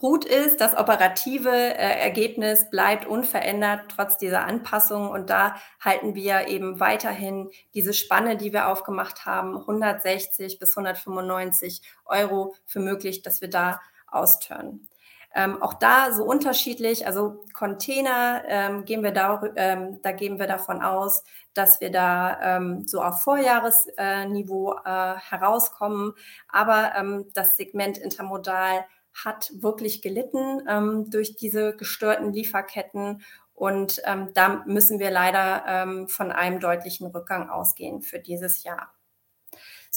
Gut ist, das operative äh, Ergebnis bleibt unverändert trotz dieser Anpassung. Und da halten wir eben weiterhin diese Spanne, die wir aufgemacht haben, 160 bis 195 Euro für möglich, dass wir da austurnen. Ähm, auch da so unterschiedlich, also Container ähm, gehen wir da, ähm, da gehen wir davon aus, dass wir da ähm, so auf Vorjahresniveau äh, herauskommen. Aber ähm, das Segment Intermodal hat wirklich gelitten ähm, durch diese gestörten Lieferketten. Und ähm, da müssen wir leider ähm, von einem deutlichen Rückgang ausgehen für dieses Jahr.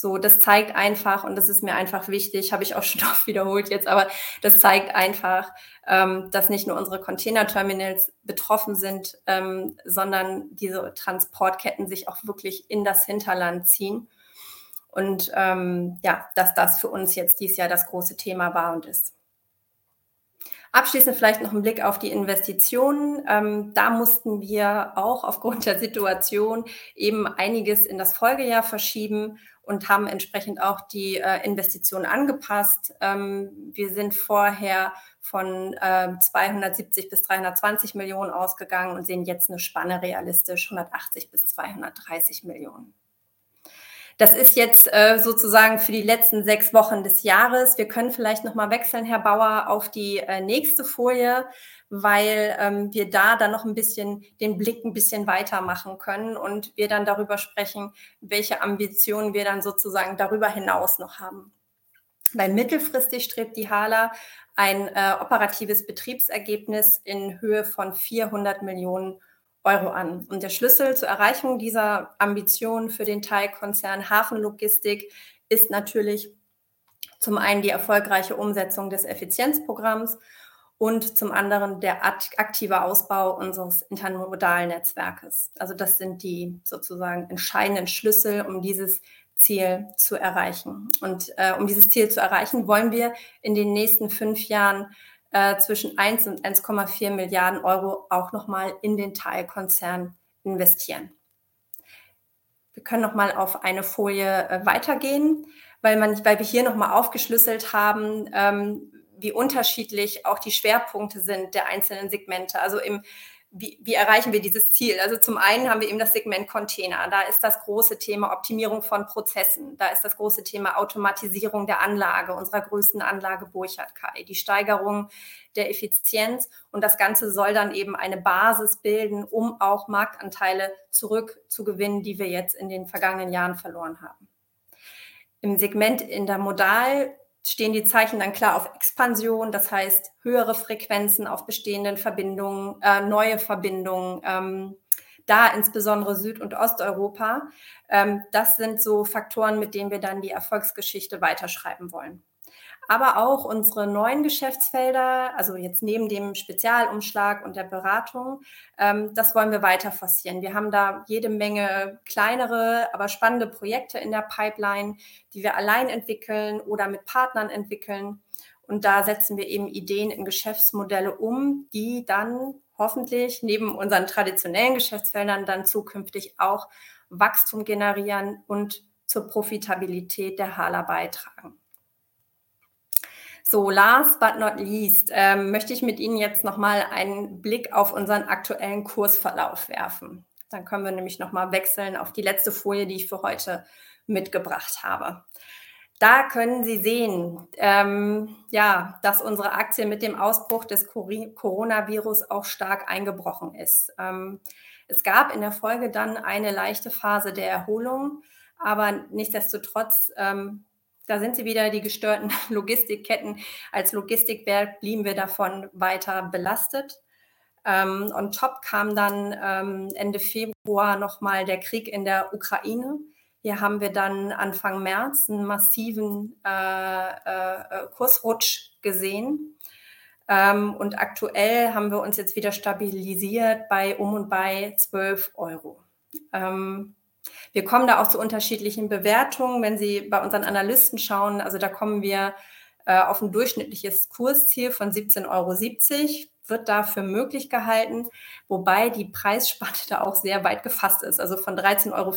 So, das zeigt einfach, und das ist mir einfach wichtig, habe ich auch schon oft wiederholt jetzt, aber das zeigt einfach, ähm, dass nicht nur unsere Containerterminals betroffen sind, ähm, sondern diese Transportketten sich auch wirklich in das Hinterland ziehen. Und ähm, ja, dass das für uns jetzt dieses Jahr das große Thema war und ist. Abschließend vielleicht noch ein Blick auf die Investitionen. Ähm, da mussten wir auch aufgrund der Situation eben einiges in das Folgejahr verschieben und haben entsprechend auch die äh, Investitionen angepasst. Ähm, wir sind vorher von äh, 270 bis 320 Millionen ausgegangen und sehen jetzt eine Spanne realistisch 180 bis 230 Millionen. Das ist jetzt äh, sozusagen für die letzten sechs Wochen des Jahres. Wir können vielleicht noch mal wechseln, Herr Bauer, auf die äh, nächste Folie, weil ähm, wir da dann noch ein bisschen den Blick ein bisschen weitermachen können und wir dann darüber sprechen, welche Ambitionen wir dann sozusagen darüber hinaus noch haben. Weil mittelfristig strebt die HALA ein äh, operatives Betriebsergebnis in Höhe von 400 Millionen Euro. Euro an. Und der Schlüssel zur Erreichung dieser Ambition für den Teilkonzern Hafenlogistik ist natürlich zum einen die erfolgreiche Umsetzung des Effizienzprogramms und zum anderen der aktive Ausbau unseres intermodalen Netzwerkes. Also das sind die sozusagen entscheidenden Schlüssel, um dieses Ziel zu erreichen. Und äh, um dieses Ziel zu erreichen, wollen wir in den nächsten fünf Jahren äh, zwischen 1 und 1,4 Milliarden Euro auch nochmal in den Teilkonzern investieren. Wir können nochmal auf eine Folie äh, weitergehen, weil, man, weil wir hier nochmal aufgeschlüsselt haben, ähm, wie unterschiedlich auch die Schwerpunkte sind der einzelnen Segmente. Also im wie, wie erreichen wir dieses Ziel? Also zum einen haben wir eben das Segment Container. Da ist das große Thema Optimierung von Prozessen. Da ist das große Thema Automatisierung der Anlage, unserer größten Anlage Burchard Kai, die Steigerung der Effizienz. Und das Ganze soll dann eben eine Basis bilden, um auch Marktanteile zurückzugewinnen, die wir jetzt in den vergangenen Jahren verloren haben. Im Segment Intermodal stehen die Zeichen dann klar auf Expansion, das heißt höhere Frequenzen auf bestehenden Verbindungen, äh, neue Verbindungen, ähm, da insbesondere Süd- und Osteuropa. Ähm, das sind so Faktoren, mit denen wir dann die Erfolgsgeschichte weiterschreiben wollen aber auch unsere neuen Geschäftsfelder, also jetzt neben dem Spezialumschlag und der Beratung, ähm, das wollen wir weiter forcieren. Wir haben da jede Menge kleinere, aber spannende Projekte in der Pipeline, die wir allein entwickeln oder mit Partnern entwickeln. Und da setzen wir eben Ideen in Geschäftsmodelle um, die dann hoffentlich neben unseren traditionellen Geschäftsfeldern dann zukünftig auch Wachstum generieren und zur Profitabilität der Hala beitragen. So, last but not least, ähm, möchte ich mit Ihnen jetzt nochmal einen Blick auf unseren aktuellen Kursverlauf werfen. Dann können wir nämlich nochmal wechseln auf die letzte Folie, die ich für heute mitgebracht habe. Da können Sie sehen, ähm, ja, dass unsere Aktie mit dem Ausbruch des Coronavirus auch stark eingebrochen ist. Ähm, es gab in der Folge dann eine leichte Phase der Erholung, aber nichtsdestotrotz ähm, da sind sie wieder, die gestörten Logistikketten. Als Logistikwerk blieben wir davon weiter belastet. Ähm, on top kam dann ähm, Ende Februar nochmal der Krieg in der Ukraine. Hier haben wir dann Anfang März einen massiven äh, äh, Kursrutsch gesehen. Ähm, und aktuell haben wir uns jetzt wieder stabilisiert bei um und bei 12 Euro. Ähm, wir kommen da auch zu unterschiedlichen Bewertungen. Wenn Sie bei unseren Analysten schauen, also da kommen wir äh, auf ein durchschnittliches Kursziel von 17,70 Euro, wird dafür möglich gehalten, wobei die Preisspanne da auch sehr weit gefasst ist. Also von 13,50 Euro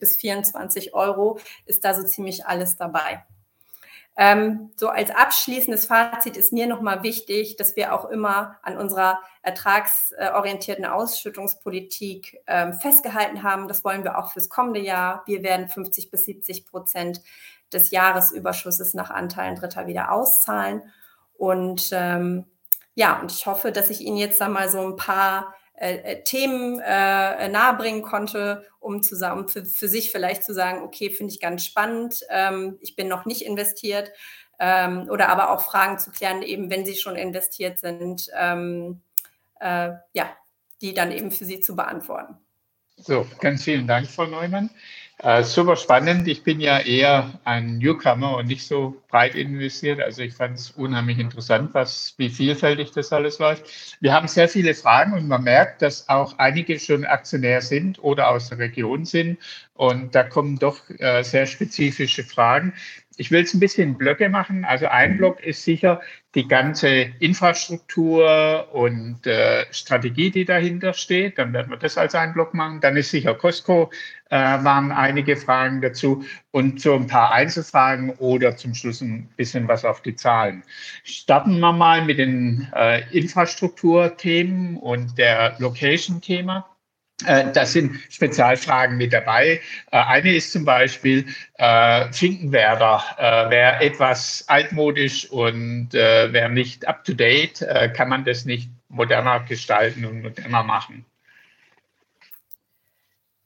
bis 24 Euro ist da so ziemlich alles dabei. Ähm, so als abschließendes Fazit ist mir nochmal wichtig, dass wir auch immer an unserer ertragsorientierten Ausschüttungspolitik ähm, festgehalten haben. Das wollen wir auch fürs kommende Jahr. Wir werden 50 bis 70 Prozent des Jahresüberschusses nach Anteilen Dritter wieder auszahlen. Und ähm, ja, und ich hoffe, dass ich Ihnen jetzt da mal so ein paar äh, äh, Themen äh, nahebringen konnte, um zusammen für, für sich vielleicht zu sagen, okay, finde ich ganz spannend, ähm, ich bin noch nicht investiert ähm, oder aber auch Fragen zu klären, eben wenn sie schon investiert sind, ähm, äh, ja, die dann eben für Sie zu beantworten. So, ganz vielen Dank, Frau Neumann. Äh, super spannend. Ich bin ja eher ein Newcomer und nicht so breit investiert. Also ich fand es unheimlich interessant, was, wie vielfältig das alles läuft. Wir haben sehr viele Fragen und man merkt, dass auch einige schon Aktionär sind oder aus der Region sind. Und da kommen doch äh, sehr spezifische Fragen. Ich will es ein bisschen in Blöcke machen. Also ein Block ist sicher die ganze Infrastruktur und äh, Strategie, die dahinter steht. Dann werden wir das als einen Block machen. Dann ist sicher Costco, äh, waren einige Fragen dazu und so ein paar Einzelfragen oder zum Schluss ein bisschen was auf die Zahlen. Starten wir mal mit den äh, Infrastrukturthemen und der Location-Thema. Äh, das sind Spezialfragen mit dabei. Äh, eine ist zum Beispiel äh, Finkenwerder. Äh, wer etwas altmodisch und äh, wer nicht up-to-date, äh, kann man das nicht moderner gestalten und moderner machen.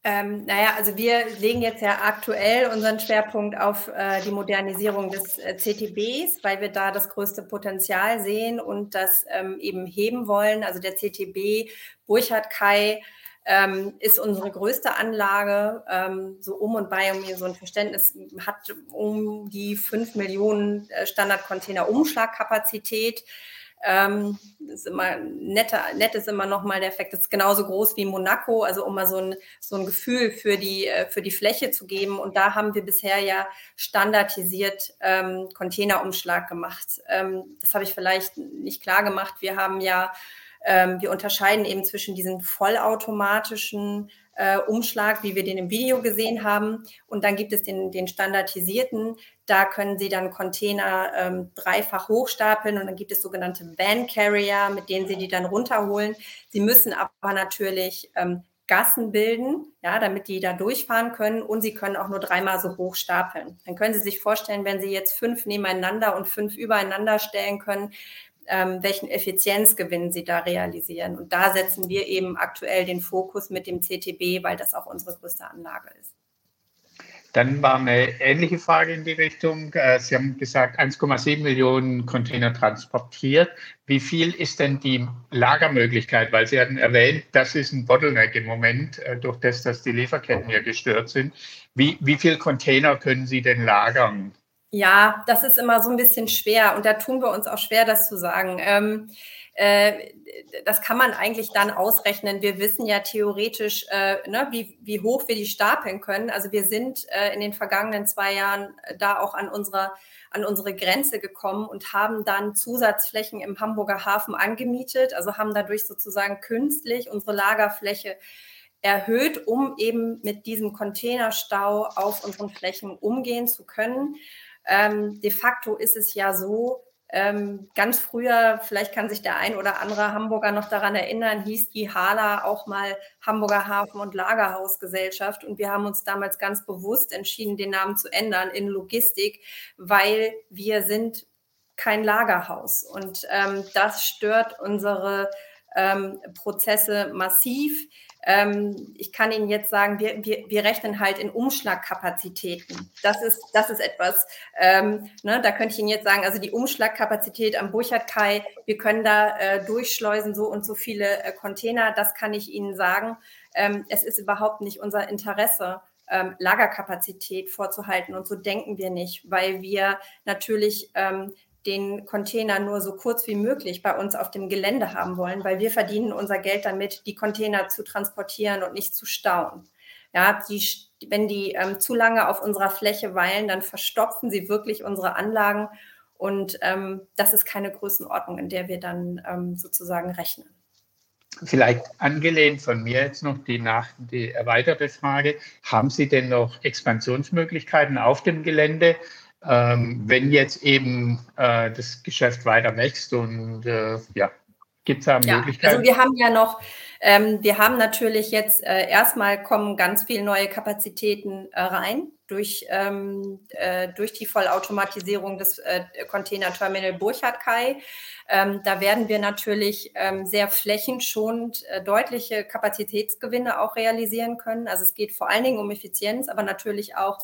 Ähm, naja, also wir legen jetzt ja aktuell unseren Schwerpunkt auf äh, die Modernisierung des äh, CTBs, weil wir da das größte Potenzial sehen und das ähm, eben heben wollen. Also der CTB Burchard Kai ähm, ist unsere größte Anlage, ähm, so um und bei, um hier so ein Verständnis, hat um die 5 Millionen äh, Standardcontainer Umschlagkapazität. Ähm, ist immer netter, nett ist immer noch mal der Effekt, das ist genauso groß wie Monaco, also um mal so ein, so ein Gefühl für die, äh, für die Fläche zu geben. Und da haben wir bisher ja standardisiert ähm, Containerumschlag gemacht. Ähm, das habe ich vielleicht nicht klar gemacht. Wir haben ja ähm, wir unterscheiden eben zwischen diesem vollautomatischen äh, Umschlag, wie wir den im Video gesehen haben, und dann gibt es den, den standardisierten. Da können Sie dann Container ähm, dreifach hochstapeln und dann gibt es sogenannte Van Carrier, mit denen Sie die dann runterholen. Sie müssen aber natürlich ähm, Gassen bilden, ja, damit die da durchfahren können und sie können auch nur dreimal so hoch stapeln. Dann können Sie sich vorstellen, wenn Sie jetzt fünf nebeneinander und fünf übereinander stellen können, ähm, welchen Effizienzgewinn sie da realisieren. Und da setzen wir eben aktuell den Fokus mit dem CTB, weil das auch unsere größte Anlage ist. Dann war eine ähnliche Frage in die Richtung. Äh, sie haben gesagt, 1,7 Millionen Container transportiert. Wie viel ist denn die Lagermöglichkeit? Weil Sie hatten erwähnt, das ist ein Bottleneck im Moment, äh, durch das, dass die Lieferketten ja gestört sind. Wie, wie viel Container können Sie denn lagern? Ja, das ist immer so ein bisschen schwer und da tun wir uns auch schwer, das zu sagen. Ähm, äh, das kann man eigentlich dann ausrechnen. Wir wissen ja theoretisch, äh, ne, wie, wie hoch wir die stapeln können. Also wir sind äh, in den vergangenen zwei Jahren äh, da auch an unserer an unsere Grenze gekommen und haben dann Zusatzflächen im Hamburger Hafen angemietet, also haben dadurch sozusagen künstlich unsere Lagerfläche erhöht, um eben mit diesem Containerstau auf unseren Flächen umgehen zu können. Ähm, de facto ist es ja so, ähm, ganz früher, vielleicht kann sich der ein oder andere Hamburger noch daran erinnern, hieß die Hala auch mal Hamburger Hafen- und Lagerhausgesellschaft. Und wir haben uns damals ganz bewusst entschieden, den Namen zu ändern in Logistik, weil wir sind kein Lagerhaus. Und ähm, das stört unsere ähm, Prozesse massiv. Ähm, ich kann Ihnen jetzt sagen, wir, wir, wir rechnen halt in Umschlagkapazitäten. Das ist, das ist etwas, ähm, ne, da könnte ich Ihnen jetzt sagen, also die Umschlagkapazität am Burchard Kai, wir können da äh, durchschleusen so und so viele äh, Container, das kann ich Ihnen sagen. Ähm, es ist überhaupt nicht unser Interesse, ähm, Lagerkapazität vorzuhalten. Und so denken wir nicht, weil wir natürlich ähm, den Container nur so kurz wie möglich bei uns auf dem Gelände haben wollen, weil wir verdienen unser Geld damit, die Container zu transportieren und nicht zu stauen. Ja, die, wenn die ähm, zu lange auf unserer Fläche weilen, dann verstopfen sie wirklich unsere Anlagen und ähm, das ist keine Größenordnung, in der wir dann ähm, sozusagen rechnen. Vielleicht angelehnt von mir jetzt noch die, nach, die erweiterte Frage. Haben Sie denn noch Expansionsmöglichkeiten auf dem Gelände? Ähm, wenn jetzt eben äh, das Geschäft weiter wächst und äh, ja, gibt es da ja, Möglichkeiten? Also wir haben ja noch, ähm, wir haben natürlich jetzt äh, erstmal kommen ganz viele neue Kapazitäten äh, rein durch, ähm, äh, durch die Vollautomatisierung des äh, Containerterminal Burchard Kai. Ähm, da werden wir natürlich ähm, sehr flächenschonend äh, deutliche Kapazitätsgewinne auch realisieren können. Also es geht vor allen Dingen um Effizienz, aber natürlich auch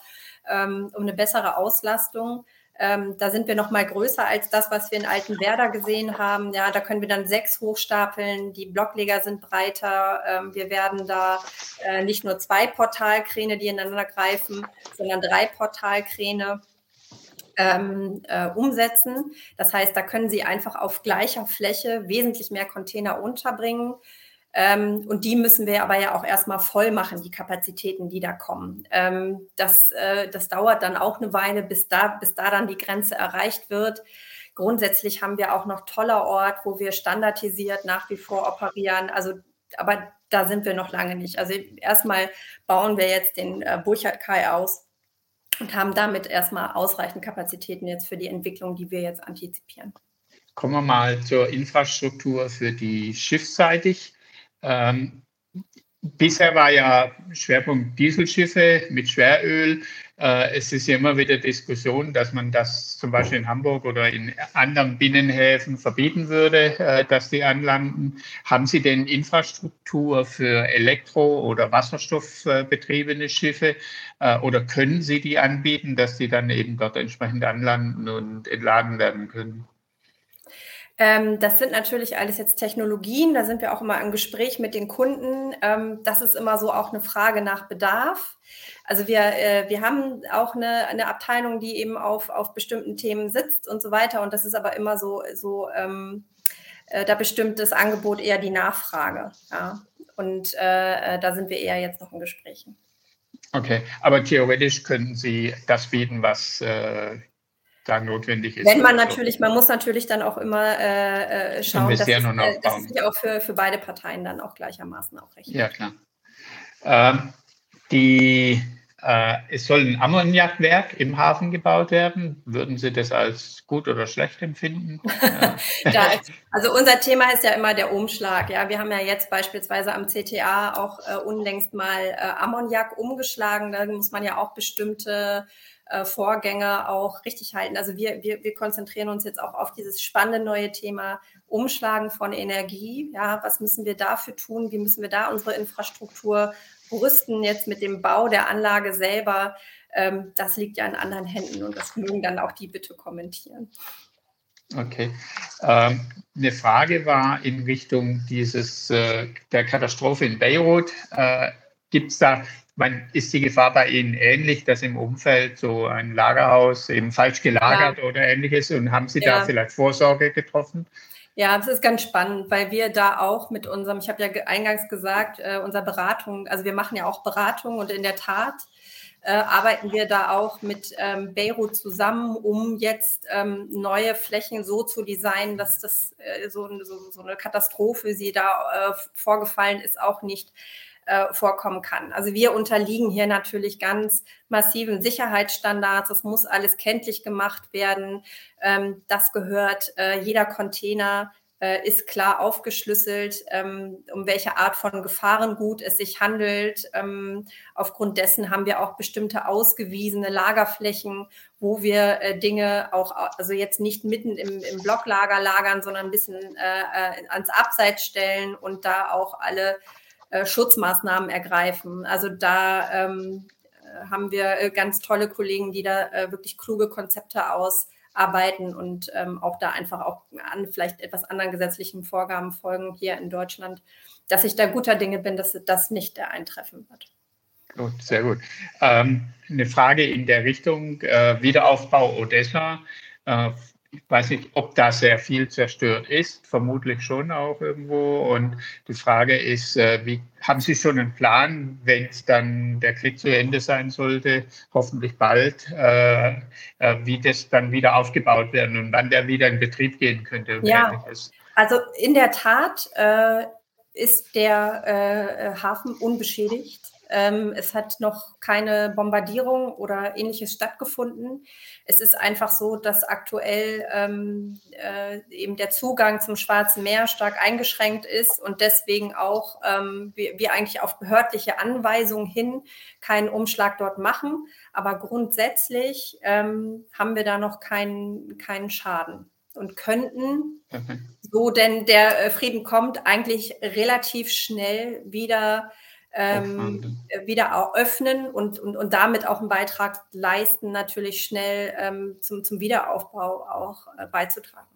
ähm, um eine bessere Auslastung. Ähm, da sind wir noch mal größer als das, was wir in Altenwerder gesehen haben. Ja, da können wir dann sechs hochstapeln. Die Blockleger sind breiter. Ähm, wir werden da äh, nicht nur zwei Portalkräne, die ineinander greifen, sondern drei Portalkräne ähm, äh, umsetzen. Das heißt, da können Sie einfach auf gleicher Fläche wesentlich mehr Container unterbringen. Ähm, und die müssen wir aber ja auch erstmal voll machen, die Kapazitäten, die da kommen. Ähm, das, äh, das dauert dann auch eine Weile, bis da, bis da dann die Grenze erreicht wird. Grundsätzlich haben wir auch noch toller Ort, wo wir standardisiert nach wie vor operieren. Also, aber da sind wir noch lange nicht. Also erstmal bauen wir jetzt den äh, Burchard-Kai aus und haben damit erstmal ausreichend Kapazitäten jetzt für die Entwicklung, die wir jetzt antizipieren. Kommen wir mal zur Infrastruktur für die schiffsseitig. Ähm, bisher war ja Schwerpunkt Dieselschiffe mit Schweröl. Äh, es ist ja immer wieder Diskussion, dass man das zum Beispiel in Hamburg oder in anderen Binnenhäfen verbieten würde, äh, dass die anlanden. Haben Sie denn Infrastruktur für Elektro- oder Wasserstoffbetriebene Schiffe äh, oder können Sie die anbieten, dass die dann eben dort entsprechend anlanden und entladen werden können? Ähm, das sind natürlich alles jetzt Technologien, da sind wir auch immer im Gespräch mit den Kunden. Ähm, das ist immer so auch eine Frage nach Bedarf. Also wir, äh, wir haben auch eine, eine Abteilung, die eben auf, auf bestimmten Themen sitzt und so weiter. Und das ist aber immer so, so ähm, äh, da bestimmt das Angebot eher die Nachfrage. Ja? Und äh, äh da sind wir eher jetzt noch in Gesprächen. Okay, aber theoretisch könnten Sie das bieten, was äh, da notwendig ist. Wenn man natürlich, man muss natürlich dann auch immer äh, äh schauen, dass, es, äh, dass es sich auch für, für beide Parteien dann auch gleichermaßen auch rechnet. Ja, klar. Ähm, die, äh, es soll ein Ammoniakwerk im Hafen gebaut werden. Würden Sie das als gut oder schlecht empfinden? ja, also unser Thema ist ja immer der Umschlag. Ja, wir haben ja jetzt beispielsweise am CTA auch äh, unlängst mal äh, Ammoniak umgeschlagen. Da muss man ja auch bestimmte äh, Vorgänge auch richtig halten. Also wir, wir, wir konzentrieren uns jetzt auch auf dieses spannende neue Thema Umschlagen von Energie. Ja, was müssen wir dafür tun? Wie müssen wir da unsere Infrastruktur rüsten jetzt mit dem Bau der Anlage selber? Ähm, das liegt ja in anderen Händen und das mögen dann auch die bitte kommentieren. Okay. Ähm, eine Frage war in Richtung dieses äh, der Katastrophe in Beirut. Äh, Gibt es da man, ist die Gefahr bei Ihnen ähnlich, dass im Umfeld so ein Lagerhaus eben falsch gelagert ja. oder ähnliches? Und haben Sie ja. da vielleicht Vorsorge getroffen? Ja, das ist ganz spannend, weil wir da auch mit unserem, ich habe ja eingangs gesagt, äh, unserer Beratung, also wir machen ja auch Beratung und in der Tat äh, arbeiten wir da auch mit ähm, Beirut zusammen, um jetzt ähm, neue Flächen so zu designen, dass das äh, so, so, so, eine Katastrophe, sie da äh, vorgefallen ist, auch nicht äh, vorkommen kann. Also wir unterliegen hier natürlich ganz massiven Sicherheitsstandards. Es muss alles kenntlich gemacht werden. Ähm, das gehört, äh, jeder Container äh, ist klar aufgeschlüsselt, ähm, um welche Art von Gefahrengut es sich handelt. Ähm, aufgrund dessen haben wir auch bestimmte ausgewiesene Lagerflächen, wo wir äh, Dinge auch, also jetzt nicht mitten im, im Blocklager lagern, sondern ein bisschen ans Abseits stellen und da auch alle äh, Schutzmaßnahmen ergreifen. Also da ähm, äh, haben wir äh, ganz tolle Kollegen, die da äh, wirklich kluge Konzepte ausarbeiten und ähm, auch da einfach auch an vielleicht etwas anderen gesetzlichen Vorgaben folgen hier in Deutschland, dass ich da guter Dinge bin, dass das nicht eintreffen wird. Gut, sehr gut. Ähm, eine Frage in der Richtung äh, Wiederaufbau Odessa. Äh, ich weiß nicht, ob da sehr viel zerstört ist, vermutlich schon auch irgendwo. Und die Frage ist, äh, wie, haben Sie schon einen Plan, wenn es dann der Krieg zu Ende sein sollte, hoffentlich bald, äh, äh, wie das dann wieder aufgebaut werden und wann der wieder in Betrieb gehen könnte? ja, also in der Tat äh, ist der äh, Hafen unbeschädigt. Ähm, es hat noch keine Bombardierung oder ähnliches stattgefunden. Es ist einfach so, dass aktuell ähm, äh, eben der Zugang zum Schwarzen Meer stark eingeschränkt ist und deswegen auch ähm, wir, wir eigentlich auf behördliche Anweisungen hin keinen Umschlag dort machen. Aber grundsätzlich ähm, haben wir da noch keinen, keinen Schaden und könnten, mhm. so denn der äh, Frieden kommt, eigentlich relativ schnell wieder ähm, wieder öffnen und, und, und damit auch einen Beitrag leisten, natürlich schnell ähm, zum, zum Wiederaufbau auch äh, beizutragen.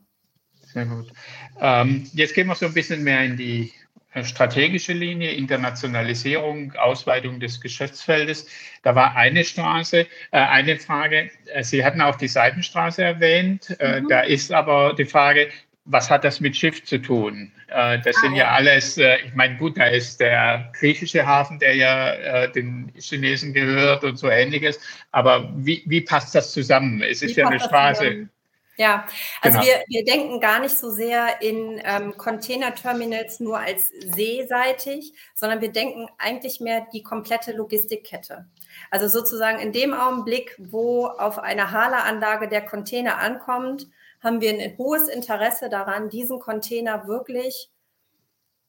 Sehr gut. Ähm, jetzt gehen wir so ein bisschen mehr in die äh, strategische Linie, Internationalisierung, Ausweitung des Geschäftsfeldes. Da war eine Straße, äh, eine Frage. Äh, Sie hatten auch die Seitenstraße erwähnt. Äh, mhm. Da ist aber die Frage, was hat das mit Schiff zu tun? Äh, das sind ja, alles, äh, ich meine, gut, da ist der griechische Hafen, der ja äh, den Chinesen gehört und so ähnliches. Aber wie, wie passt das zusammen? Es ist wie ja eine Straße. Ja, also genau. wir, wir denken gar nicht so sehr in ähm, Container-Terminals nur als seeseitig, sondern wir denken eigentlich mehr die komplette Logistikkette. Also sozusagen in dem Augenblick, wo auf einer Hala-Anlage der Container ankommt, haben wir ein hohes Interesse daran, diesen Container wirklich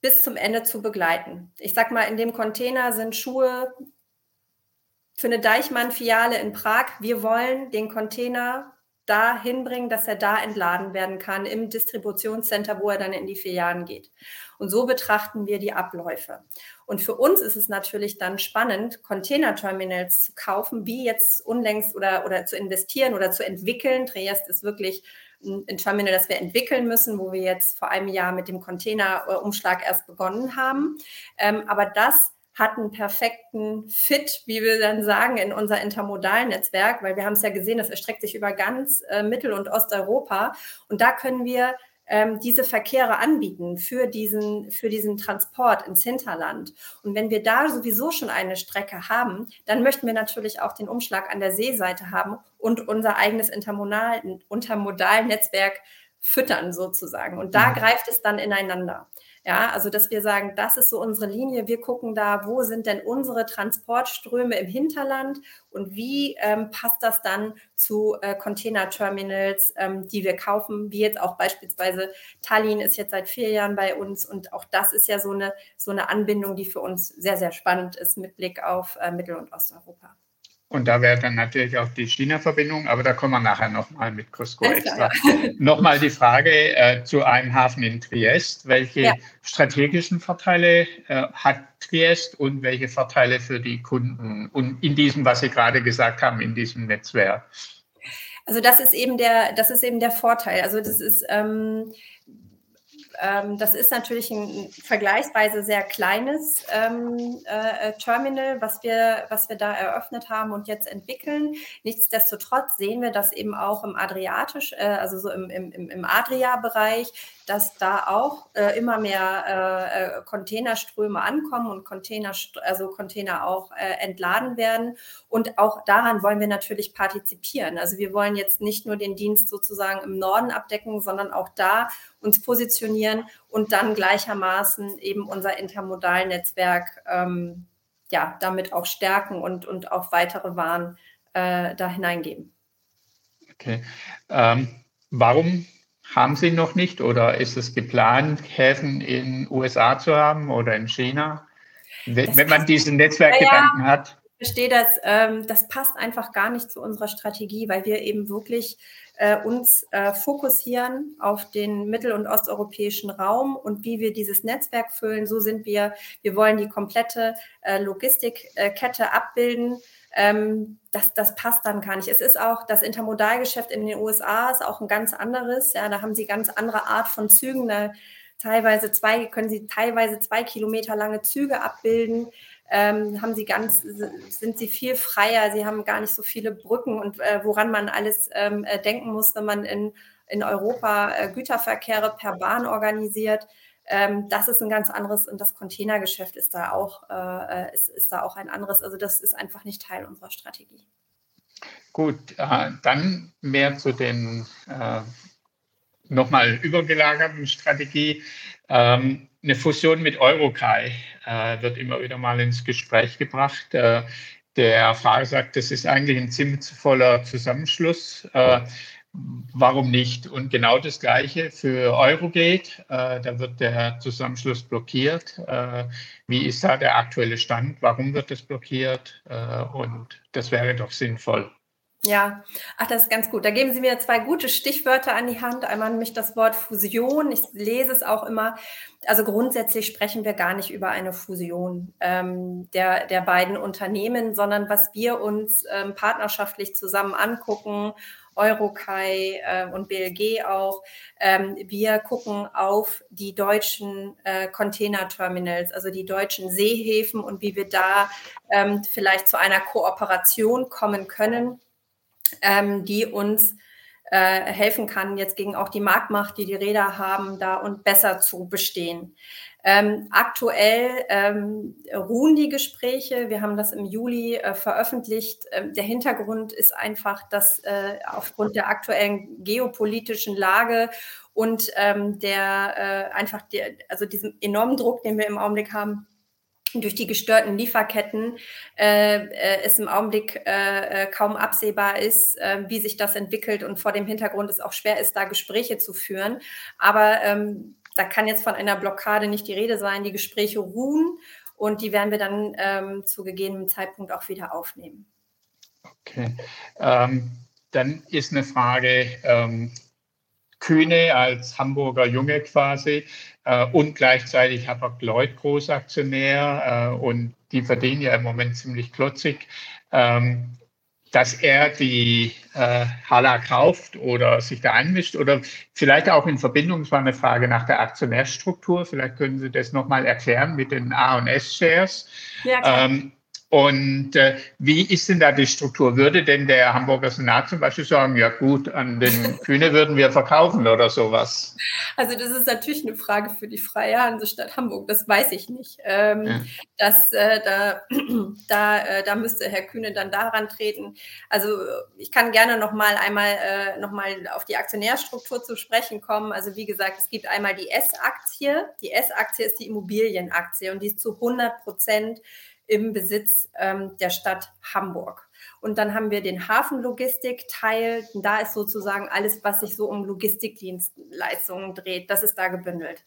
bis zum Ende zu begleiten. Ich sag mal, in dem Container sind Schuhe für eine Deichmann-Filiale in Prag. Wir wollen den Container da hinbringen, dass er da entladen werden kann im Distributionscenter, wo er dann in die Filialen geht. Und so betrachten wir die Abläufe. Und für uns ist es natürlich dann spannend, Containerterminals zu kaufen, wie jetzt unlängst oder, oder zu investieren oder zu entwickeln. Triest ist wirklich ein Terminal, das wir entwickeln müssen, wo wir jetzt vor einem Jahr mit dem Containerumschlag erst begonnen haben. Ähm, aber das hat einen perfekten Fit, wie wir dann sagen, in unser Intermodalnetzwerk, weil wir haben es ja gesehen, das erstreckt sich über ganz äh, Mittel- und Osteuropa. Und da können wir ähm, diese Verkehre anbieten für diesen, für diesen Transport ins Hinterland. Und wenn wir da sowieso schon eine Strecke haben, dann möchten wir natürlich auch den Umschlag an der Seeseite haben und unser eigenes Intermodal, Intermodalnetzwerk füttern sozusagen. Und da mhm. greift es dann ineinander. Ja, also dass wir sagen, das ist so unsere Linie. Wir gucken da, wo sind denn unsere Transportströme im Hinterland und wie ähm, passt das dann zu äh, Container-Terminals, ähm, die wir kaufen, wie jetzt auch beispielsweise Tallinn ist jetzt seit vier Jahren bei uns und auch das ist ja so eine, so eine Anbindung, die für uns sehr, sehr spannend ist mit Blick auf äh, Mittel- und Osteuropa. Und da wäre dann natürlich auch die China-Verbindung, aber da kommen wir nachher nochmal mit Cusco extra. Ja. nochmal die Frage äh, zu einem Hafen in Triest. Welche ja. strategischen Vorteile äh, hat Triest und welche Vorteile für die Kunden und in diesem, was Sie gerade gesagt haben, in diesem Netzwerk? Also das ist eben der, das ist eben der Vorteil. Also das ist ähm, ähm, das ist natürlich ein vergleichsweise sehr kleines ähm, äh, äh, Terminal, was wir, was wir da eröffnet haben und jetzt entwickeln. Nichtsdestotrotz sehen wir das eben auch im Adriatisch, äh, also so im, im, im Adria-Bereich, dass da auch äh, immer mehr äh, äh, Containerströme ankommen und Container, also Container auch äh, entladen werden. Und auch daran wollen wir natürlich partizipieren. Also wir wollen jetzt nicht nur den Dienst sozusagen im Norden abdecken, sondern auch da uns positionieren und dann gleichermaßen eben unser Intermodalnetzwerk ähm, ja damit auch stärken und, und auch weitere Waren äh, da hineingeben. Okay. Ähm, warum haben Sie noch nicht oder ist es geplant, Häfen in USA zu haben oder in China? Wenn, wenn man diesen Netzwerkgedanken ja, hat. Ich verstehe das. Ähm, das passt einfach gar nicht zu unserer Strategie, weil wir eben wirklich äh, uns äh, fokussieren auf den mittel- und osteuropäischen Raum und wie wir dieses Netzwerk füllen. So sind wir. Wir wollen die komplette äh, Logistikkette abbilden ähm, das, das passt dann gar nicht. Es ist auch das Intermodalgeschäft in den USA ist auch ein ganz anderes. Ja, da haben sie ganz andere Art von Zügen. Da teilweise zwei, können sie teilweise zwei Kilometer lange Züge abbilden. Ähm, haben sie ganz, sind sie viel freier, sie haben gar nicht so viele Brücken und äh, woran man alles ähm, äh, denken muss, wenn man in, in Europa äh, Güterverkehre per Bahn organisiert. Ähm, das ist ein ganz anderes und das Containergeschäft ist da auch, äh, äh, ist, ist da auch ein anderes. Also das ist einfach nicht Teil unserer Strategie. Gut, äh, dann mehr zu den äh, nochmal übergelagerten Strategie. Ähm, eine Fusion mit Eurokai äh, wird immer wieder mal ins Gespräch gebracht. Äh, der Fahrer sagt, das ist eigentlich ein ziemlich voller Zusammenschluss. Warum nicht? Und genau das Gleiche für Eurogate. Äh, da wird der Zusammenschluss blockiert. Äh, wie ist da der aktuelle Stand? Warum wird es blockiert? Äh, und das wäre doch sinnvoll. Ja, ach, das ist ganz gut. Da geben Sie mir zwei gute Stichwörter an die Hand. Einmal nämlich das Wort Fusion. Ich lese es auch immer. Also grundsätzlich sprechen wir gar nicht über eine Fusion ähm, der, der beiden Unternehmen, sondern was wir uns ähm, partnerschaftlich zusammen angucken Eurokai äh, und BLG auch. Ähm, wir gucken auf die deutschen äh, Containerterminals, also die deutschen Seehäfen und wie wir da ähm, vielleicht zu einer Kooperation kommen können, ähm, die uns äh, helfen kann, jetzt gegen auch die Marktmacht, die die Räder haben, da und besser zu bestehen. Ähm, aktuell ähm, ruhen die Gespräche. Wir haben das im Juli äh, veröffentlicht. Ähm, der Hintergrund ist einfach, dass äh, aufgrund der aktuellen geopolitischen Lage und ähm, der äh, einfach der, also diesem enormen Druck, den wir im Augenblick haben, durch die gestörten Lieferketten äh, äh, es im Augenblick äh, äh, kaum absehbar ist, äh, wie sich das entwickelt und vor dem Hintergrund es auch schwer ist, da Gespräche zu führen. Aber ähm, da kann jetzt von einer Blockade nicht die Rede sein. Die Gespräche ruhen und die werden wir dann ähm, zu gegebenem Zeitpunkt auch wieder aufnehmen. Okay. Ähm, dann ist eine Frage, ähm, Kühne als Hamburger Junge quasi äh, und gleichzeitig Hapag-Lloyd Großaktionär äh, und die verdienen ja im Moment ziemlich klotzig. Ähm, dass er die äh, Hala kauft oder sich da einmischt oder vielleicht auch in Verbindung, es war eine Frage nach der Aktionärstruktur, vielleicht können Sie das nochmal erklären mit den A und S-Shares. Ja, ähm, und äh, wie ist denn da die Struktur? Würde denn der Hamburger Senat zum Beispiel sagen, ja gut, an den Kühne würden wir verkaufen oder sowas? Also das ist natürlich eine Frage für die Freie Hansestadt Hamburg, das weiß ich nicht. Ähm, ja. das, äh, da, da, äh, da müsste Herr Kühne dann daran treten. Also ich kann gerne noch mal einmal äh, noch mal auf die Aktionärstruktur zu sprechen kommen. Also wie gesagt, es gibt einmal die S-Aktie. Die S-Aktie ist die Immobilienaktie und die ist zu 100 Prozent im Besitz ähm, der Stadt Hamburg. Und dann haben wir den Hafenlogistik-Teil. Da ist sozusagen alles, was sich so um Logistikdienstleistungen dreht, das ist da gebündelt.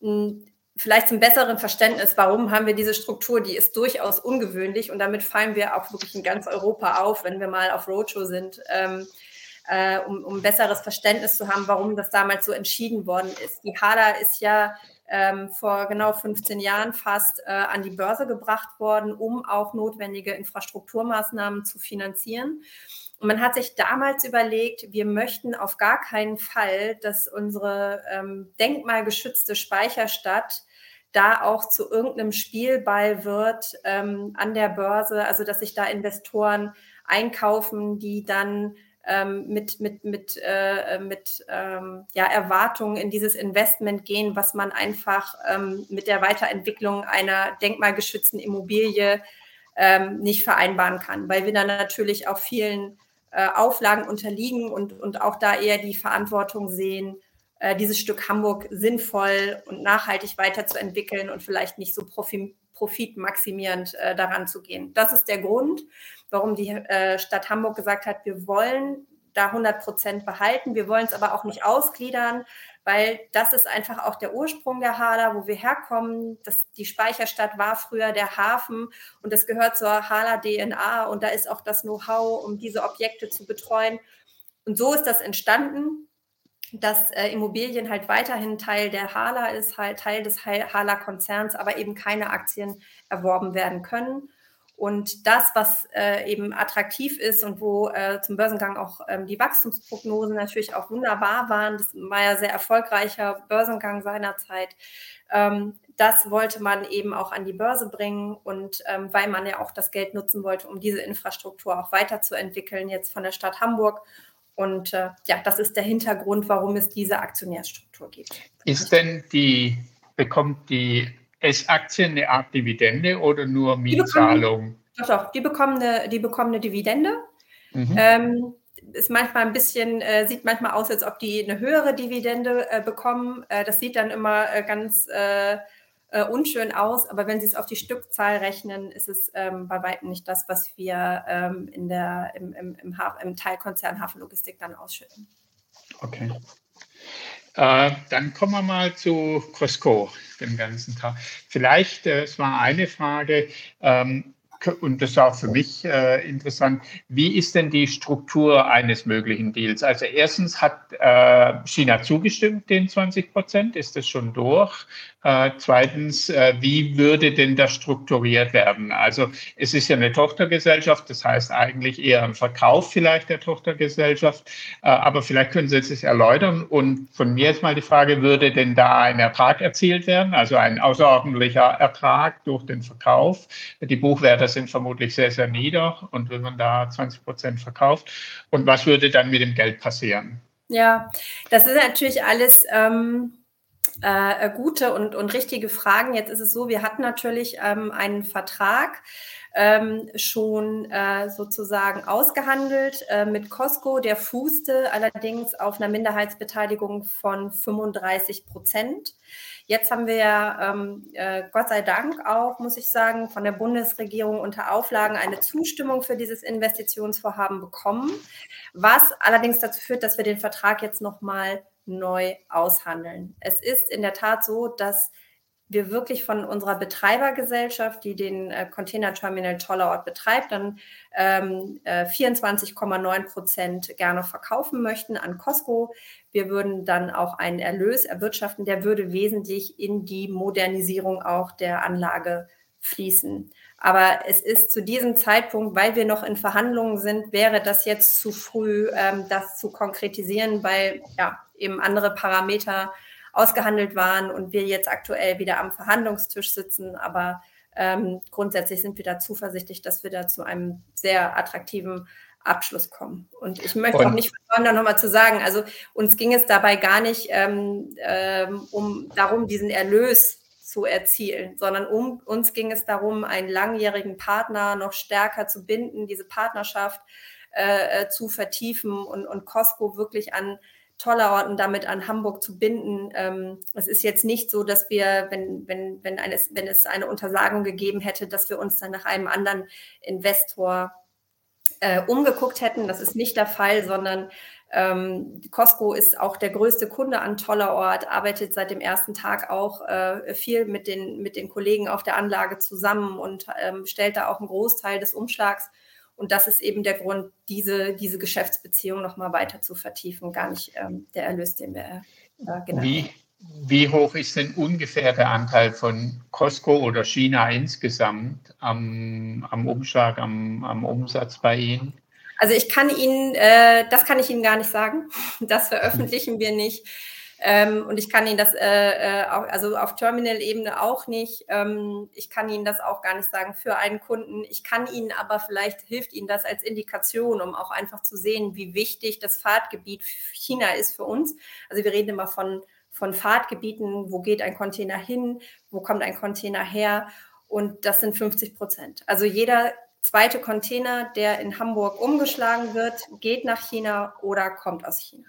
Hm, vielleicht zum besseren Verständnis, warum haben wir diese Struktur? Die ist durchaus ungewöhnlich und damit fallen wir auch wirklich in ganz Europa auf, wenn wir mal auf Roadshow sind. Ähm, äh, um, um besseres Verständnis zu haben, warum das damals so entschieden worden ist. Die HADA ist ja ähm, vor genau 15 Jahren fast äh, an die Börse gebracht worden, um auch notwendige Infrastrukturmaßnahmen zu finanzieren. Und man hat sich damals überlegt, wir möchten auf gar keinen Fall, dass unsere ähm, denkmalgeschützte Speicherstadt da auch zu irgendeinem Spielball wird ähm, an der Börse, also dass sich da Investoren einkaufen, die dann ähm, mit, mit, mit, äh, mit ähm, ja, Erwartungen in dieses Investment gehen, was man einfach ähm, mit der Weiterentwicklung einer denkmalgeschützten Immobilie ähm, nicht vereinbaren kann, weil wir dann natürlich auch vielen äh, Auflagen unterliegen und, und auch da eher die Verantwortung sehen, äh, dieses Stück Hamburg sinnvoll und nachhaltig weiterzuentwickeln und vielleicht nicht so profi profitmaximierend äh, daran zu gehen. Das ist der Grund warum die äh, Stadt Hamburg gesagt hat, wir wollen da 100 Prozent behalten. Wir wollen es aber auch nicht ausgliedern, weil das ist einfach auch der Ursprung der Hala, wo wir herkommen. Das, die Speicherstadt war früher der Hafen und das gehört zur Hala DNA und da ist auch das Know-how, um diese Objekte zu betreuen. Und so ist das entstanden, dass äh, Immobilien halt weiterhin Teil der Hala ist, halt Teil des Hala-Konzerns, aber eben keine Aktien erworben werden können. Und das, was äh, eben attraktiv ist und wo äh, zum Börsengang auch ähm, die Wachstumsprognosen natürlich auch wunderbar waren, das war ja sehr erfolgreicher Börsengang seinerzeit, ähm, das wollte man eben auch an die Börse bringen und ähm, weil man ja auch das Geld nutzen wollte, um diese Infrastruktur auch weiterzuentwickeln, jetzt von der Stadt Hamburg. Und äh, ja, das ist der Hintergrund, warum es diese Aktionärstruktur gibt. Ist denn die, bekommt die S-Aktien eine Art Dividende oder nur Mietzahlung? Doch, doch, die bekommen eine, die bekommen eine Dividende. Mhm. Ähm, ist manchmal ein bisschen, äh, sieht manchmal aus, als ob die eine höhere Dividende äh, bekommen. Äh, das sieht dann immer äh, ganz äh, äh, unschön aus, aber wenn Sie es auf die Stückzahl rechnen, ist es ähm, bei weitem nicht das, was wir ähm, in der, im, im, im, im Teilkonzern Hafenlogistik dann ausschütten. Okay. Äh, dann kommen wir mal zu Costco den ganzen Tag. Vielleicht, äh, es war eine Frage, ähm, und das ist auch für mich äh, interessant, wie ist denn die Struktur eines möglichen Deals? Also erstens hat äh, China zugestimmt, den 20 Prozent, ist das schon durch? Äh, zweitens, äh, wie würde denn das strukturiert werden? Also es ist ja eine Tochtergesellschaft, das heißt eigentlich eher ein Verkauf vielleicht der Tochtergesellschaft, äh, aber vielleicht können Sie es erläutern. Und von mir jetzt mal die Frage, würde denn da ein Ertrag erzielt werden, also ein außerordentlicher Ertrag durch den Verkauf? Die Buchwerte sind vermutlich sehr, sehr nieder. Und wenn man da 20 Prozent verkauft, und was würde dann mit dem Geld passieren? Ja, das ist natürlich alles ähm, äh, gute und, und richtige Fragen. Jetzt ist es so, wir hatten natürlich ähm, einen Vertrag ähm, schon äh, sozusagen ausgehandelt äh, mit Costco. Der fußte allerdings auf einer Minderheitsbeteiligung von 35 Prozent. Jetzt haben wir ja ähm, äh, Gott sei Dank auch, muss ich sagen, von der Bundesregierung unter Auflagen eine Zustimmung für dieses Investitionsvorhaben bekommen, was allerdings dazu führt, dass wir den Vertrag jetzt nochmal neu aushandeln. Es ist in der Tat so, dass wir wirklich von unserer Betreibergesellschaft, die den äh, Container Terminal Tollerort betreibt, dann ähm, äh, 24,9 Prozent gerne verkaufen möchten an Costco. Wir würden dann auch einen Erlös erwirtschaften, der würde wesentlich in die Modernisierung auch der Anlage fließen. Aber es ist zu diesem Zeitpunkt, weil wir noch in Verhandlungen sind, wäre das jetzt zu früh, ähm, das zu konkretisieren, weil ja eben andere Parameter ausgehandelt waren und wir jetzt aktuell wieder am Verhandlungstisch sitzen. Aber ähm, grundsätzlich sind wir da zuversichtlich, dass wir da zu einem sehr attraktiven Abschluss kommen. Und ich möchte und, auch nicht versäumen, da nochmal zu sagen, also uns ging es dabei gar nicht ähm, ähm, um darum, diesen Erlös zu erzielen, sondern um uns ging es darum, einen langjährigen Partner noch stärker zu binden, diese Partnerschaft äh, äh zu vertiefen und, und Costco wirklich an toller Ort und damit an Hamburg zu binden. Ähm, es ist jetzt nicht so, dass wir, wenn, wenn, wenn, eine, wenn es eine Untersagung gegeben hätte, dass wir uns dann nach einem anderen Investor äh, umgeguckt hätten. Das ist nicht der Fall, sondern ähm, Costco ist auch der größte Kunde an toller Ort, arbeitet seit dem ersten Tag auch äh, viel mit den, mit den Kollegen auf der Anlage zusammen und ähm, stellt da auch einen Großteil des Umschlags und das ist eben der Grund, diese, diese Geschäftsbeziehung nochmal weiter zu vertiefen, gar nicht ähm, der Erlös, den wir äh, genannt wie, haben. Wie hoch ist denn ungefähr der Anteil von Costco oder China insgesamt am, am Umschlag, am, am Umsatz bei Ihnen? Also ich kann Ihnen, äh, das kann ich Ihnen gar nicht sagen. Das veröffentlichen wir nicht. Ähm, und ich kann Ihnen das, äh, äh, auch, also auf Terminal-Ebene auch nicht. Ähm, ich kann Ihnen das auch gar nicht sagen für einen Kunden. Ich kann Ihnen aber vielleicht hilft Ihnen das als Indikation, um auch einfach zu sehen, wie wichtig das Fahrtgebiet China ist für uns. Also wir reden immer von, von Fahrtgebieten, wo geht ein Container hin, wo kommt ein Container her. Und das sind 50 Prozent. Also jeder zweite Container, der in Hamburg umgeschlagen wird, geht nach China oder kommt aus China.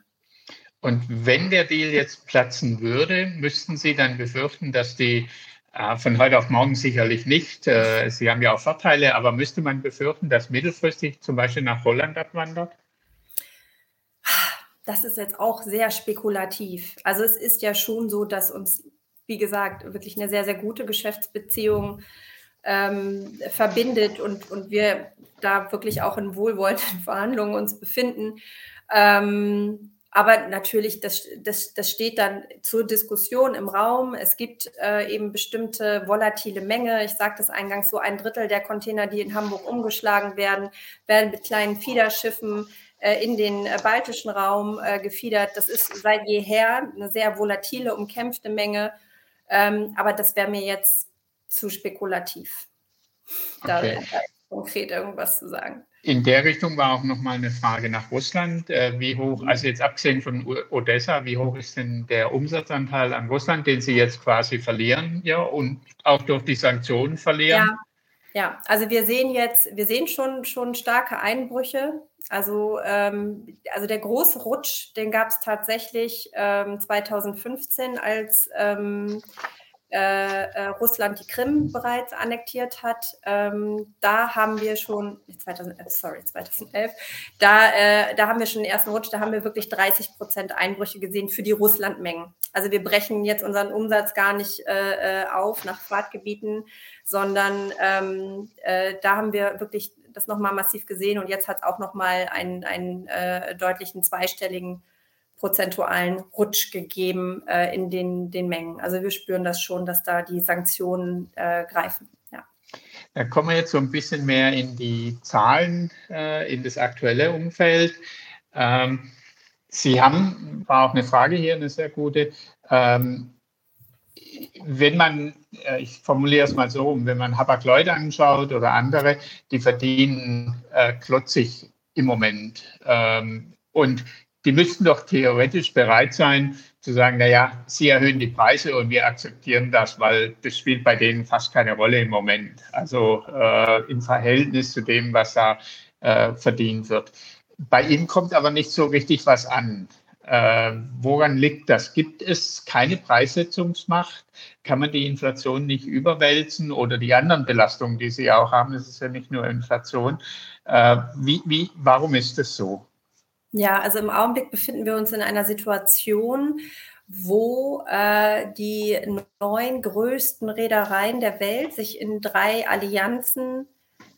Und wenn der Deal jetzt platzen würde, müssten Sie dann befürchten, dass die äh, von heute auf morgen sicherlich nicht, äh, Sie haben ja auch Vorteile, aber müsste man befürchten, dass mittelfristig zum Beispiel nach Holland abwandert? Das ist jetzt auch sehr spekulativ. Also es ist ja schon so, dass uns, wie gesagt, wirklich eine sehr, sehr gute Geschäftsbeziehung ähm, verbindet und, und wir da wirklich auch in wohlwollenden Verhandlungen uns befinden. Ähm, aber natürlich, das, das, das steht dann zur Diskussion im Raum. Es gibt äh, eben bestimmte volatile Menge. Ich sagte es eingangs, so ein Drittel der Container, die in Hamburg umgeschlagen werden, werden mit kleinen Fiederschiffen äh, in den äh, baltischen Raum äh, gefiedert. Das ist seit jeher eine sehr volatile, umkämpfte Menge. Ähm, aber das wäre mir jetzt zu spekulativ, okay. da, da konkret irgendwas zu sagen. In der Richtung war auch nochmal eine Frage nach Russland. Äh, wie hoch, also jetzt abgesehen von Odessa, wie hoch ist denn der Umsatzanteil an Russland, den Sie jetzt quasi verlieren, ja, und auch durch die Sanktionen verlieren? Ja. Ja, also wir sehen jetzt, wir sehen schon, schon starke Einbrüche. Also, ähm, also der große Rutsch, den gab es tatsächlich ähm, 2015, als ähm, äh, äh, Russland die Krim bereits annektiert hat. Ähm, da haben wir schon, 2000, äh, sorry, 2011, da, äh, da haben wir schon den ersten Rutsch, da haben wir wirklich 30 Prozent Einbrüche gesehen für die Russlandmengen. Also wir brechen jetzt unseren Umsatz gar nicht äh, äh auf nach Fahrtgebieten, sondern ähm, da haben wir wirklich das nochmal massiv gesehen und jetzt hat es auch nochmal einen, einen deutlichen zweistelligen prozentualen Rutsch gegeben äh, in den, den Mengen. Also wir spüren das schon, dass da die Sanktionen äh, greifen. Ja. Dann kommen wir jetzt so ein bisschen mehr in die Zahlen, äh, in das aktuelle Umfeld. Ähm, Sie haben, war auch eine Frage hier, eine sehr gute, ähm, wenn man, äh, ich formuliere es mal so, wenn man Hapag-Lloyd anschaut oder andere, die verdienen äh, klotzig im Moment. Ähm, und die müssten doch theoretisch bereit sein zu sagen, naja, sie erhöhen die Preise und wir akzeptieren das, weil das spielt bei denen fast keine Rolle im Moment. Also äh, im Verhältnis zu dem, was da äh, verdient wird. Bei ihnen kommt aber nicht so richtig was an. Äh, woran liegt das? Gibt es keine Preissetzungsmacht? Kann man die Inflation nicht überwälzen oder die anderen Belastungen, die Sie auch haben? Es ist ja nicht nur Inflation. Äh, wie, wie, warum ist das so? Ja, also im Augenblick befinden wir uns in einer Situation, wo äh, die neun größten Reedereien der Welt sich in drei Allianzen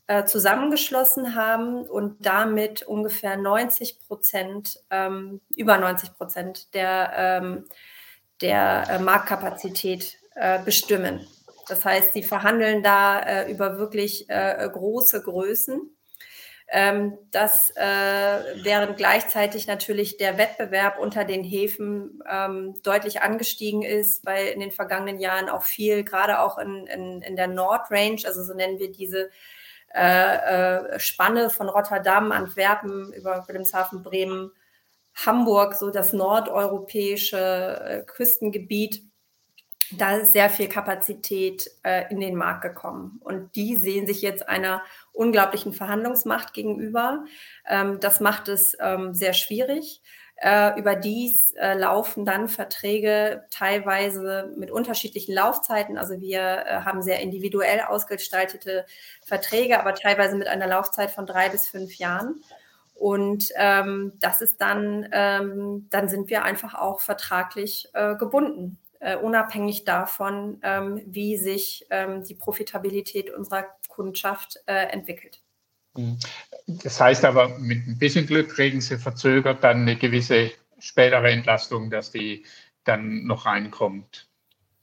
äh, zusammengeschlossen haben und damit ungefähr 90 Prozent, ähm, über 90 Prozent der, ähm, der äh, Marktkapazität äh, bestimmen. Das heißt, sie verhandeln da äh, über wirklich äh, große Größen das, äh, während gleichzeitig natürlich der Wettbewerb unter den Häfen ähm, deutlich angestiegen ist, weil in den vergangenen Jahren auch viel, gerade auch in, in, in der Nordrange, also so nennen wir diese äh, äh, Spanne von Rotterdam, Antwerpen über Wilhelmshaven, Bremen, Hamburg, so das nordeuropäische äh, Küstengebiet, da ist sehr viel Kapazität äh, in den Markt gekommen. Und die sehen sich jetzt einer unglaublichen Verhandlungsmacht gegenüber. Ähm, das macht es ähm, sehr schwierig. Äh, überdies äh, laufen dann Verträge teilweise mit unterschiedlichen Laufzeiten. Also wir äh, haben sehr individuell ausgestaltete Verträge, aber teilweise mit einer Laufzeit von drei bis fünf Jahren. Und ähm, das ist dann, ähm, dann sind wir einfach auch vertraglich äh, gebunden äh, unabhängig davon, ähm, wie sich ähm, die Profitabilität unserer Kundschaft äh, entwickelt. Mhm. Das heißt aber, mit ein bisschen Glück kriegen Sie verzögert dann eine gewisse spätere Entlastung, dass die dann noch reinkommt.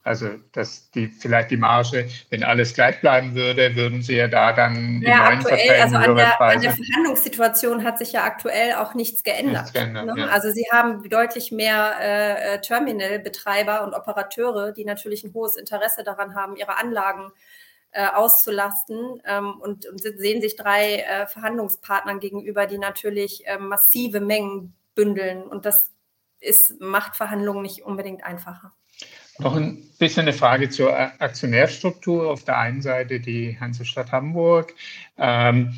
Also, dass die vielleicht die Marge, wenn alles gleich bleiben würde, würden Sie ja da dann ja, in neuen aktuell, Verträgen also an der, an der Verhandlungssituation hat sich ja aktuell auch nichts geändert. Nichts geändert ne? ja. Also Sie haben deutlich mehr äh, Terminalbetreiber und Operateure, die natürlich ein hohes Interesse daran haben, ihre Anlagen äh, auszulasten ähm, und, und, sehen sich drei äh, Verhandlungspartnern gegenüber, die natürlich äh, massive Mengen bündeln. Und das ist, macht Verhandlungen nicht unbedingt einfacher. Noch ein bisschen eine Frage zur Aktionärstruktur. Auf der einen Seite die Hansestadt Hamburg. Ähm,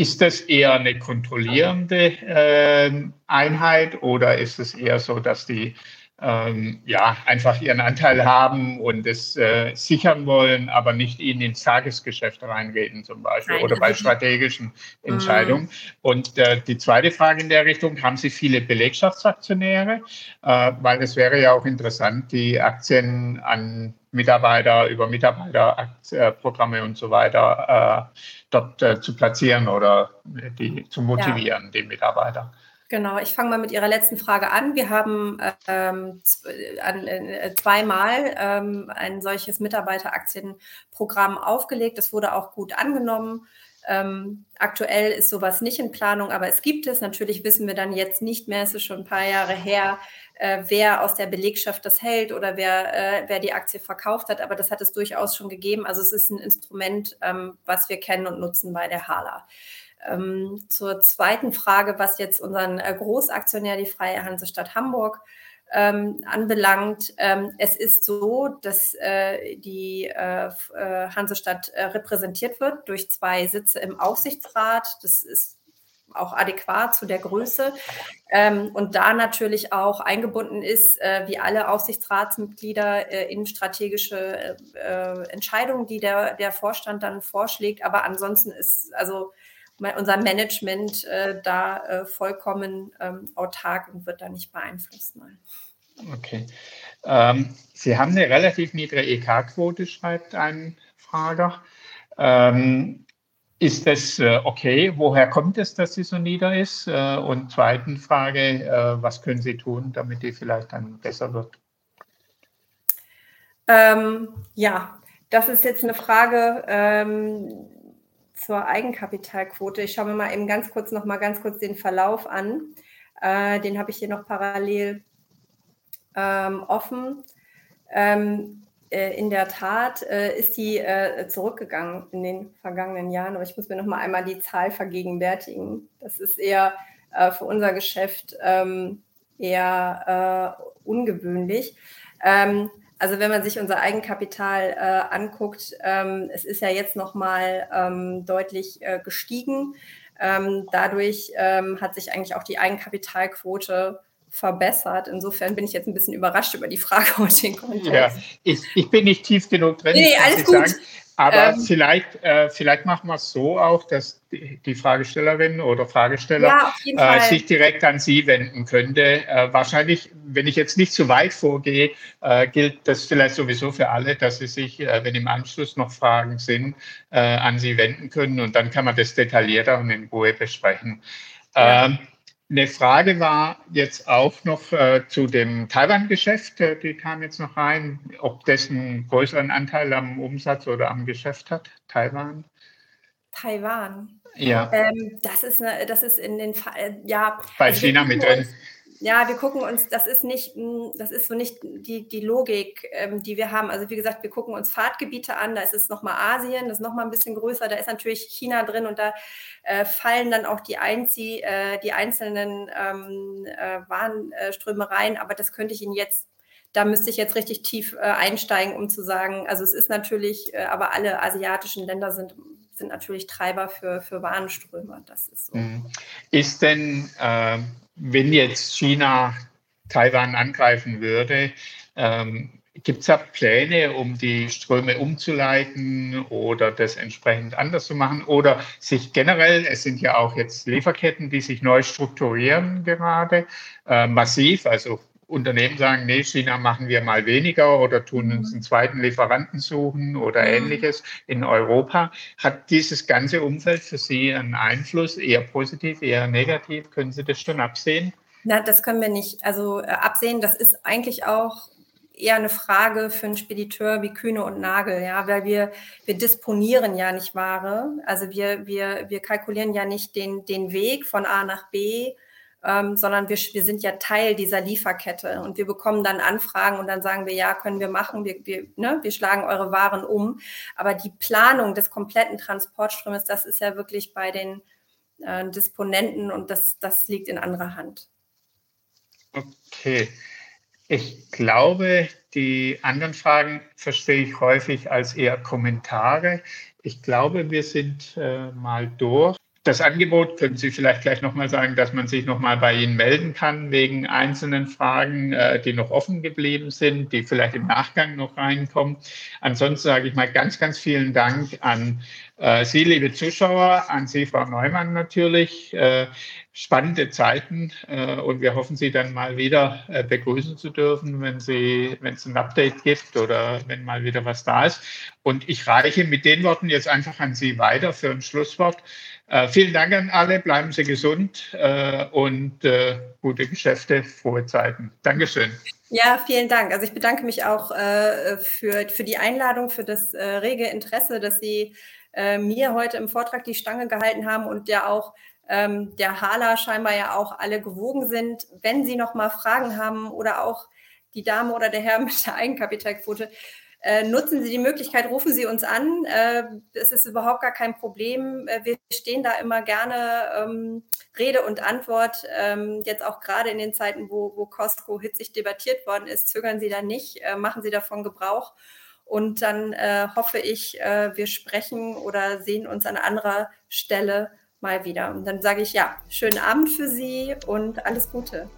ist das eher eine kontrollierende äh, Einheit oder ist es eher so, dass die ähm, ja, einfach ihren Anteil haben und es äh, sichern wollen, aber nicht ihnen ins Tagesgeschäft reinreden zum Beispiel Nein, oder bei strategischen mhm. Entscheidungen. Mhm. Und äh, die zweite Frage in der Richtung, haben Sie viele Belegschaftsaktionäre? Äh, weil es wäre ja auch interessant, die Aktien an Mitarbeiter über Mitarbeiterprogramme und so weiter äh, dort äh, zu platzieren oder die zu motivieren, ja. den Mitarbeiter. Genau, ich fange mal mit Ihrer letzten Frage an. Wir haben ähm, äh, zweimal ähm, ein solches Mitarbeiteraktienprogramm aufgelegt. Das wurde auch gut angenommen. Ähm, aktuell ist sowas nicht in Planung, aber es gibt es. Natürlich wissen wir dann jetzt nicht mehr, es ist schon ein paar Jahre her, äh, wer aus der Belegschaft das hält oder wer, äh, wer die Aktie verkauft hat. Aber das hat es durchaus schon gegeben. Also es ist ein Instrument, ähm, was wir kennen und nutzen bei der HALA. Ähm, zur zweiten Frage, was jetzt unseren äh, Großaktionär, die Freie Hansestadt Hamburg, ähm, anbelangt. Ähm, es ist so, dass äh, die äh, äh Hansestadt äh, repräsentiert wird durch zwei Sitze im Aufsichtsrat. Das ist auch adäquat zu der Größe ähm, und da natürlich auch eingebunden ist, äh, wie alle Aufsichtsratsmitglieder, äh, in strategische äh, Entscheidungen, die der, der Vorstand dann vorschlägt. Aber ansonsten ist also unser Management äh, da äh, vollkommen ähm, autark und wird da nicht beeinflusst. Nein. Okay. Ähm, Sie haben eine relativ niedrige EK-Quote, schreibt ein Frager. Ähm, ist das äh, okay? Woher kommt es, dass sie so nieder ist? Äh, und zweite Frage, äh, was können Sie tun, damit die vielleicht dann besser wird? Ähm, ja, das ist jetzt eine Frage, ähm, zur Eigenkapitalquote. Ich schaue mir mal eben ganz kurz noch mal ganz kurz den Verlauf an. Äh, den habe ich hier noch parallel ähm, offen. Ähm, äh, in der Tat äh, ist die äh, zurückgegangen in den vergangenen Jahren, aber ich muss mir noch mal einmal die Zahl vergegenwärtigen. Das ist eher äh, für unser Geschäft ähm, eher äh, ungewöhnlich. Ähm, also wenn man sich unser Eigenkapital äh, anguckt, ähm, es ist ja jetzt noch mal ähm, deutlich gestiegen. Ähm, dadurch ähm, hat sich eigentlich auch die Eigenkapitalquote verbessert. Insofern bin ich jetzt ein bisschen überrascht über die Frage heute in Kontext. Ja, ich, ich bin nicht tief genug drin. Nee, alles gut. Sagen. Aber ähm, vielleicht, äh, vielleicht machen wir es so auch, dass die, die Fragestellerin oder Fragesteller ja, äh, sich direkt an Sie wenden könnte. Äh, wahrscheinlich, wenn ich jetzt nicht zu weit vorgehe, äh, gilt das vielleicht sowieso für alle, dass Sie sich, äh, wenn im Anschluss noch Fragen sind, äh, an Sie wenden können und dann kann man das detaillierter und in Ruhe besprechen. Ja. Ähm, eine Frage war jetzt auch noch äh, zu dem Taiwan-Geschäft, äh, die kam jetzt noch rein, ob das einen größeren Anteil am Umsatz oder am Geschäft hat, Taiwan? Taiwan. Ja. Ähm, das, ist eine, das ist in den, äh, ja. Bei also China mit drin. Ja, wir gucken uns, das ist nicht, hm, das ist so nicht die, die Logik, ähm, die wir haben. Also wie gesagt, wir gucken uns Fahrtgebiete an, da ist es nochmal Asien, das ist nochmal ein bisschen größer, da ist natürlich China drin und da äh, fallen dann auch die, Einzie äh, die einzelnen ähm, äh, Warenströme rein, aber das könnte ich Ihnen jetzt da müsste ich jetzt richtig tief äh, einsteigen, um zu sagen, also es ist natürlich, äh, aber alle asiatischen Länder sind, sind natürlich Treiber für, für Warenströme. Das ist so. Mhm. Ist denn äh, wenn jetzt China Taiwan angreifen würde, ähm, Gibt es da Pläne, um die Ströme umzuleiten oder das entsprechend anders zu machen? Oder sich generell, es sind ja auch jetzt Lieferketten, die sich neu strukturieren gerade, äh, massiv. Also Unternehmen sagen, nee, China machen wir mal weniger oder tun uns einen zweiten Lieferanten suchen oder mhm. ähnliches in Europa. Hat dieses ganze Umfeld für Sie einen Einfluss, eher positiv, eher negativ? Können Sie das schon absehen? Na, das können wir nicht. Also äh, absehen, das ist eigentlich auch eher eine Frage für einen Spediteur wie Kühne und Nagel, ja, weil wir, wir disponieren ja nicht Ware. Also wir, wir, wir kalkulieren ja nicht den, den Weg von A nach B, ähm, sondern wir, wir sind ja Teil dieser Lieferkette und wir bekommen dann Anfragen und dann sagen wir, ja, können wir machen, wir, wir, ne, wir schlagen eure Waren um. Aber die Planung des kompletten Transportstroms, das ist ja wirklich bei den äh, Disponenten und das, das liegt in anderer Hand. Okay. Ich glaube, die anderen Fragen verstehe ich häufig als eher Kommentare. Ich glaube, wir sind äh, mal durch. Das Angebot können Sie vielleicht gleich nochmal sagen, dass man sich nochmal bei Ihnen melden kann wegen einzelnen Fragen, äh, die noch offen geblieben sind, die vielleicht im Nachgang noch reinkommen. Ansonsten sage ich mal ganz, ganz vielen Dank an äh, Sie, liebe Zuschauer, an Sie, Frau Neumann natürlich. Äh, spannende Zeiten und wir hoffen, Sie dann mal wieder begrüßen zu dürfen, wenn Sie, wenn es ein Update gibt oder wenn mal wieder was da ist. Und ich reiche mit den Worten jetzt einfach an Sie weiter für ein Schlusswort. Äh, vielen Dank an alle, bleiben Sie gesund äh, und äh, gute Geschäfte, frohe Zeiten. Dankeschön. Ja, vielen Dank. Also ich bedanke mich auch äh, für, für die Einladung, für das äh, rege Interesse, dass Sie mir heute im Vortrag die Stange gehalten haben und ja auch ähm, der Hala scheinbar ja auch alle gewogen sind. Wenn Sie noch mal Fragen haben oder auch die Dame oder der Herr mit der Eigenkapitalquote, äh, nutzen Sie die Möglichkeit, rufen Sie uns an. Äh, es ist überhaupt gar kein Problem. Äh, wir stehen da immer gerne ähm, Rede und Antwort. Ähm, jetzt auch gerade in den Zeiten, wo, wo Costco hitzig debattiert worden ist, zögern Sie da nicht, äh, machen Sie davon Gebrauch. Und dann hoffe ich, wir sprechen oder sehen uns an anderer Stelle mal wieder. Und dann sage ich ja, schönen Abend für Sie und alles Gute.